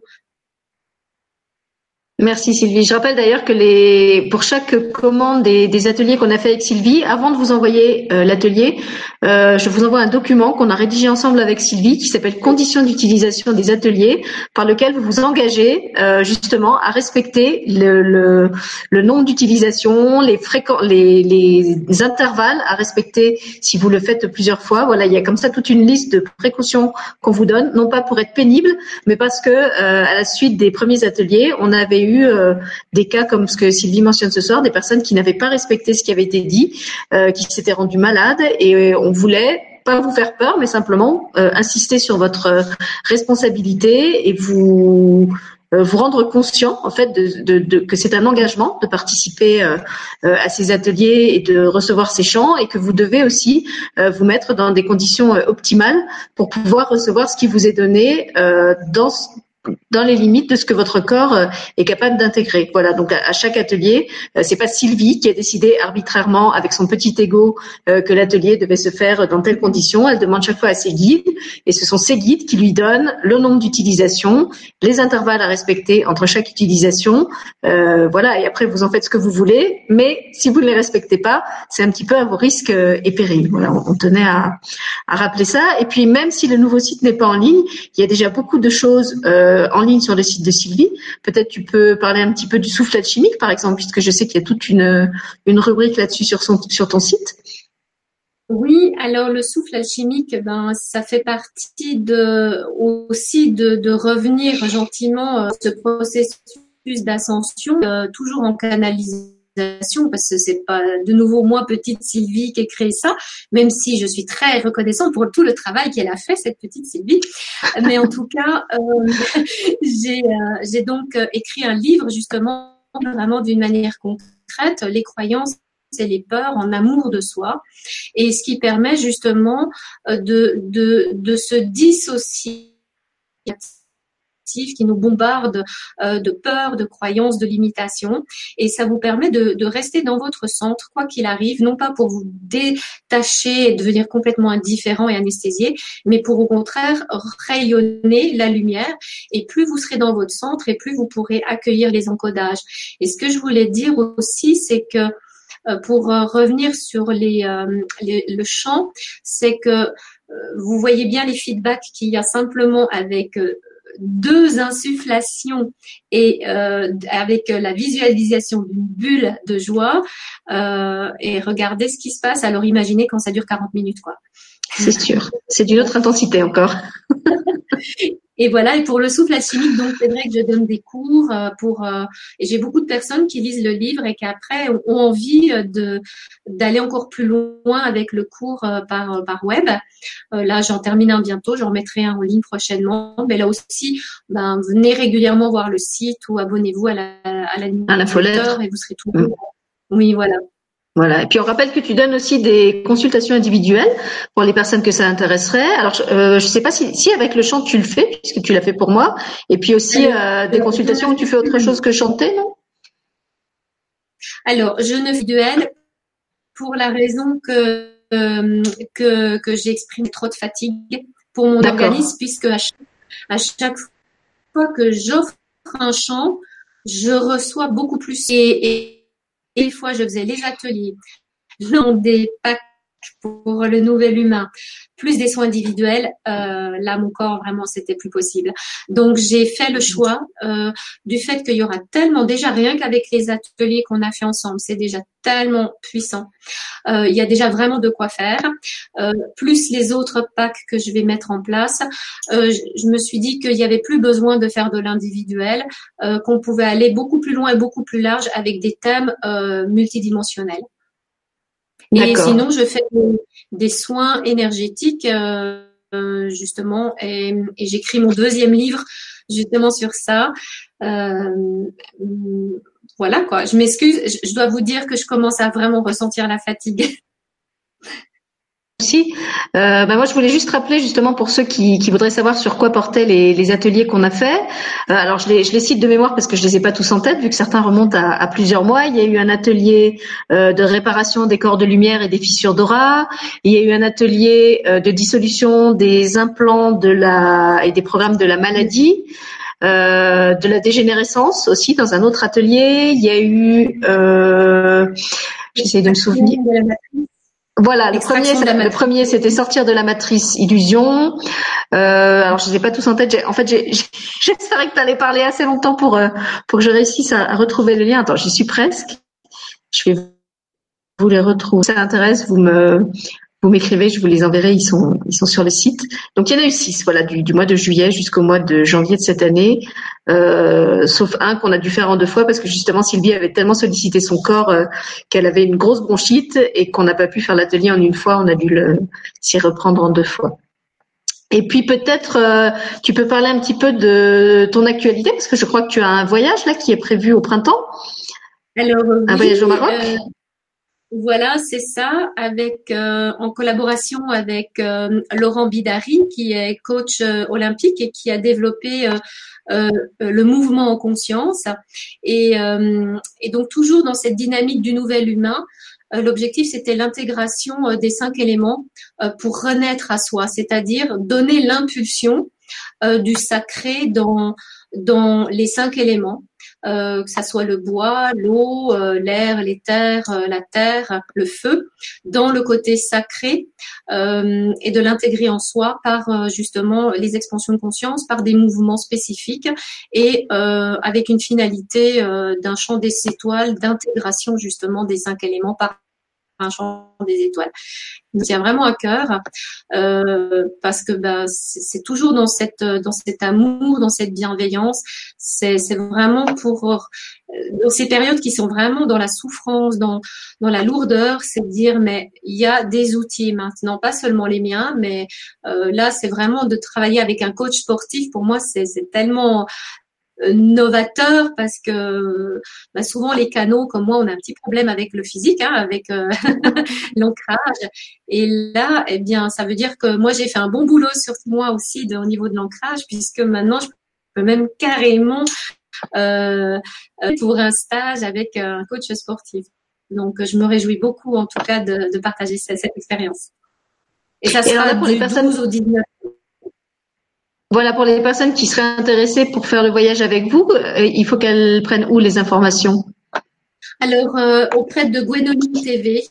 Merci Sylvie. Je rappelle d'ailleurs que les, pour chaque commande des, ateliers qu'on a fait avec Sylvie, avant de vous envoyer euh, l'atelier, euh, je vous envoie un document qu'on a rédigé ensemble avec Sylvie qui s'appelle Conditions d'utilisation des ateliers, par lequel vous vous engagez euh, justement à respecter le, nombre d'utilisations, les, les, les intervalles à respecter si vous le faites plusieurs fois. Voilà, il y a comme ça toute une liste de précautions qu'on vous donne, non pas pour être pénible, mais parce que à la suite des premiers ateliers, on avait eu euh, des cas comme ce que Sylvie mentionne ce soir, des personnes qui n'avaient pas respecté ce qui avait été dit, euh, qui s'étaient rendues malades et euh, on voulait pas vous faire peur, mais simplement insister sur votre responsabilité et vous vous rendre conscient en fait de, que c'est un engagement de participer à ces ateliers et de recevoir ces chants et que vous devez aussi vous mettre dans des conditions optimales pour pouvoir recevoir ce qui vous est donné dans dans les limites de ce que votre corps euh, est capable d'intégrer. Voilà. Donc à, chaque atelier, euh, c'est pas Sylvie qui a décidé arbitrairement avec son petit ego euh, que l'atelier devait se faire dans telles conditions. Elle demande chaque fois à ses guides, et ce sont ces guides qui lui donnent le nombre d'utilisations, les intervalles à respecter entre chaque utilisation. voilà. Et après, vous en faites ce que vous voulez, mais si vous ne les respectez pas, c'est un petit peu à vos risques et périls. Voilà. On, tenait à, rappeler ça. Et puis même si le nouveau site n'est pas en ligne, il y a déjà beaucoup de choses. En ligne sur le site de Sylvie. Peut-être tu peux parler un petit peu du souffle alchimique, par exemple, puisque je sais qu'il y a toute une, une rubrique là-dessus sur, sur ton site. Oui, alors le souffle alchimique, ben ça fait partie de aussi de, revenir gentiment euh, ce processus d'ascension, toujours en canalisation parce que c'est pas de nouveau moi petite Sylvie qui ai créé ça, même si je suis très reconnaissante pour tout le travail qu'elle a fait cette petite Sylvie. Mais en tout cas, euh, j'ai euh, j'ai donc euh, écrit un livre justement vraiment d'une manière concrète les croyances et les peurs en amour de soi et ce qui permet justement de de de se dissocier qui nous bombarde euh, de peur, de croyances, de limitations. Et ça vous permet de, rester dans votre centre, quoi qu'il arrive, non pas pour vous détacher et devenir complètement indifférent et anesthésié, mais pour au contraire rayonner la lumière. Et plus vous serez dans votre centre, et plus vous pourrez accueillir les encodages. Et ce que je voulais dire aussi, c'est que euh, pour euh, revenir sur le chant, c'est que vous voyez bien les feedbacks qu'il y a simplement avec deux insufflations et euh, avec la visualisation d'une bulle de joie euh, et regardez ce qui se passe. Alors imaginez quand ça dure 40 minutes, quoi. C'est sûr. C'est d'une autre intensité encore. Et voilà, et pour le souffle chimique, donc c'est vrai que je donne des cours euh, pour euh, et j'ai beaucoup de personnes qui lisent le livre et qui après ont envie euh, de d'aller encore plus loin avec le cours par par web. là, j'en termine un bientôt, j'en remettrai un en ligne prochainement. Mais là aussi, ben, venez régulièrement voir le site ou abonnez-vous à la à la, à la et vous serez tout. Mm. Oui, voilà. Voilà. Et puis on rappelle que tu donnes aussi des consultations individuelles pour les personnes que ça intéresserait. Alors je ne euh, sais pas si, si, avec le chant tu le fais puisque tu l'as fait pour moi. Et puis aussi euh, des consultations où tu fais autre chose que chanter, non? Alors je ne fais duel pour la raison que euh, que, que j'ai exprimé trop de fatigue pour mon organisme puisque à chaque, à chaque fois que j'offre un chant, je reçois beaucoup plus et et une fois, je faisais les ateliers, des packs pour le nouvel humain, plus des soins individuels, euh, là mon corps vraiment c'était plus possible. Donc j'ai fait le choix euh, du fait qu'il y aura tellement déjà rien qu'avec les ateliers qu'on a fait ensemble, c'est déjà tellement puissant. Euh, il y a déjà vraiment de quoi faire. plus les autres packs que je vais mettre en place, je, je, me suis dit qu'il n'y avait plus besoin de faire de l'individuel, qu'on pouvait aller beaucoup plus loin et beaucoup plus large avec des thèmes multidimensionnels. Et sinon, je fais des, soins énergétiques, euh, justement, et, j'écris mon deuxième livre justement sur ça. Euh, voilà quoi. Je m'excuse, je dois vous dire que je commence à vraiment ressentir la fatigue. Euh, bah moi, je voulais juste rappeler justement pour ceux qui, qui voudraient savoir sur quoi portaient les, les ateliers qu'on a fait. Euh, alors, je les, je les cite de mémoire parce que je les ai pas tous en tête, vu que certains remontent à, à plusieurs mois. Il y a eu un atelier euh, de réparation des corps de lumière et des fissures d'aura. Il y a eu un atelier euh, de dissolution des implants de la et des programmes de la maladie. De la dégénérescence aussi dans un autre atelier. Il y a eu, j'essaie de me souvenir. Voilà, le premier, le premier, c'était sortir de la matrice illusion. Euh, alors, je ne les ai pas tous en tête. En fait, j'espérais que tu allais parler assez longtemps pour euh, pour que je réussisse à, retrouver le lien. Attends, j'y suis presque. Je vais vous les retrouver. Si ça intéresse, vous me vous m'écrivez, je vous les enverrai, ils sont, ils sont sur le site. Donc il y en a eu six, voilà, du, du mois de juillet jusqu'au mois de janvier de cette année, euh, sauf un qu'on a dû faire en deux fois parce que justement Sylvie avait tellement sollicité son corps euh, qu'elle avait une grosse bronchite et qu'on n'a pas pu faire l'atelier en une fois, on a dû le s'y reprendre en deux fois. Et puis peut-être euh, tu peux parler un petit peu de ton actualité parce que je crois que tu as un voyage là qui est prévu au printemps. Alors, un voyage au Maroc. Voilà, c'est ça, avec euh, en collaboration avec euh, Laurent Bidari, qui est coach euh, olympique et qui a développé le mouvement en conscience. Et, et, donc toujours dans cette dynamique du nouvel humain, l'objectif c'était l'intégration des cinq éléments pour renaître à soi, c'est-à-dire donner l'impulsion du sacré dans dans les cinq éléments que ça soit le bois, l'eau, euh, l'air, les terres, euh, la terre, le feu, dans le côté sacré et de l'intégrer en soi par justement les expansions de conscience, par des mouvements spécifiques et avec une finalité d'un champ des étoiles, d'intégration justement des cinq éléments par un chant des étoiles. Il tient vraiment à cœur euh, parce que ben, c'est toujours dans cette dans cet amour, dans cette bienveillance. C'est vraiment pour euh, dans ces périodes qui sont vraiment dans la souffrance, dans dans la lourdeur, c'est de dire mais il y a des outils maintenant, pas seulement les miens, mais euh, là c'est vraiment de travailler avec un coach sportif. Pour moi c'est tellement novateur parce que bah, souvent les canaux comme moi on a un petit problème avec le physique hein, avec euh, l'ancrage. Et là eh bien ça veut dire que moi j'ai fait un bon boulot sur moi aussi de, au niveau de l'ancrage puisque maintenant je peux même carrément euh, pour un stage avec un coach sportif. Donc je me réjouis beaucoup en tout cas de, de partager cette, cette expérience. Et ça sera pour les personnes au 19 voilà, pour les personnes qui seraient intéressées pour faire le voyage avec vous, euh, il faut qu'elles prennent où les informations? Alors, euh, auprès de Gwenoline TV.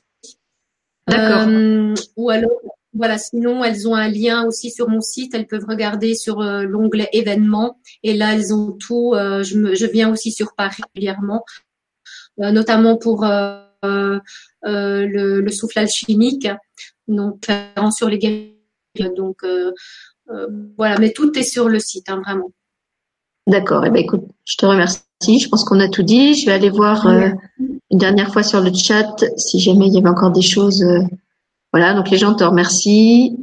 D'accord. Euh, ou alors, voilà, sinon, elles ont un lien aussi sur mon site. Elles peuvent regarder sur l'onglet événements. Et là, elles ont tout. je, me, je viens aussi sur Paris régulièrement, notamment pour le, le souffle alchimique. Donc, sur les guérisons. Donc, euh, voilà, mais tout est sur le site, hein, vraiment. D'accord. Eh ben, écoute, je te remercie. Je pense qu'on a tout dit. Je vais aller voir euh, une dernière fois sur le chat si jamais il y avait encore des choses. Euh, voilà. Donc les gens te remercient.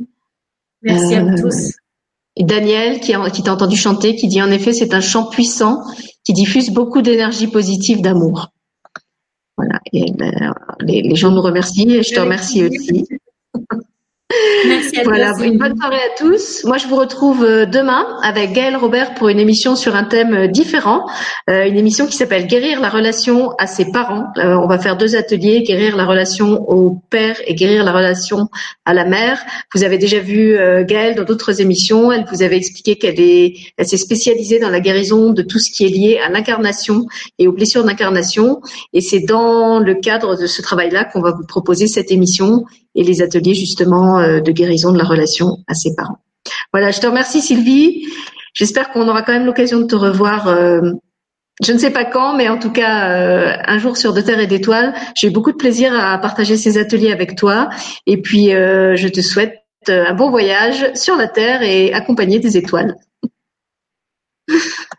Merci à tous. Et Daniel qui, qui t'a entendu chanter, qui dit en effet c'est un chant puissant qui diffuse beaucoup d'énergie positive, d'amour. Voilà. Et les, les, gens nous remercient et je te remercie aussi. Merci à voilà, une bonne soirée à tous. Moi, je vous retrouve euh, demain avec Gaël Robert pour une émission sur un thème euh, différent, euh, une émission qui s'appelle Guérir la relation à ses parents. on va faire deux ateliers, guérir la relation au père et guérir la relation à la mère. Vous avez déjà vu Gaël dans d'autres émissions. Elle vous avait expliqué qu'elle est, elle s'est spécialisée dans la guérison de tout ce qui est lié à l'incarnation et aux blessures d'incarnation. Et c'est dans le cadre de ce travail-là qu'on va vous proposer cette émission et les ateliers justement euh, de guérison de la relation à ses parents. Voilà, je te remercie Sylvie. J'espère qu'on aura quand même l'occasion de te revoir. Euh, je ne sais pas quand, mais en tout cas euh, un jour sur De Terre et d'Étoiles. J'ai eu beaucoup de plaisir à partager ces ateliers avec toi. Et puis je te souhaite un bon voyage sur la Terre et accompagné des étoiles.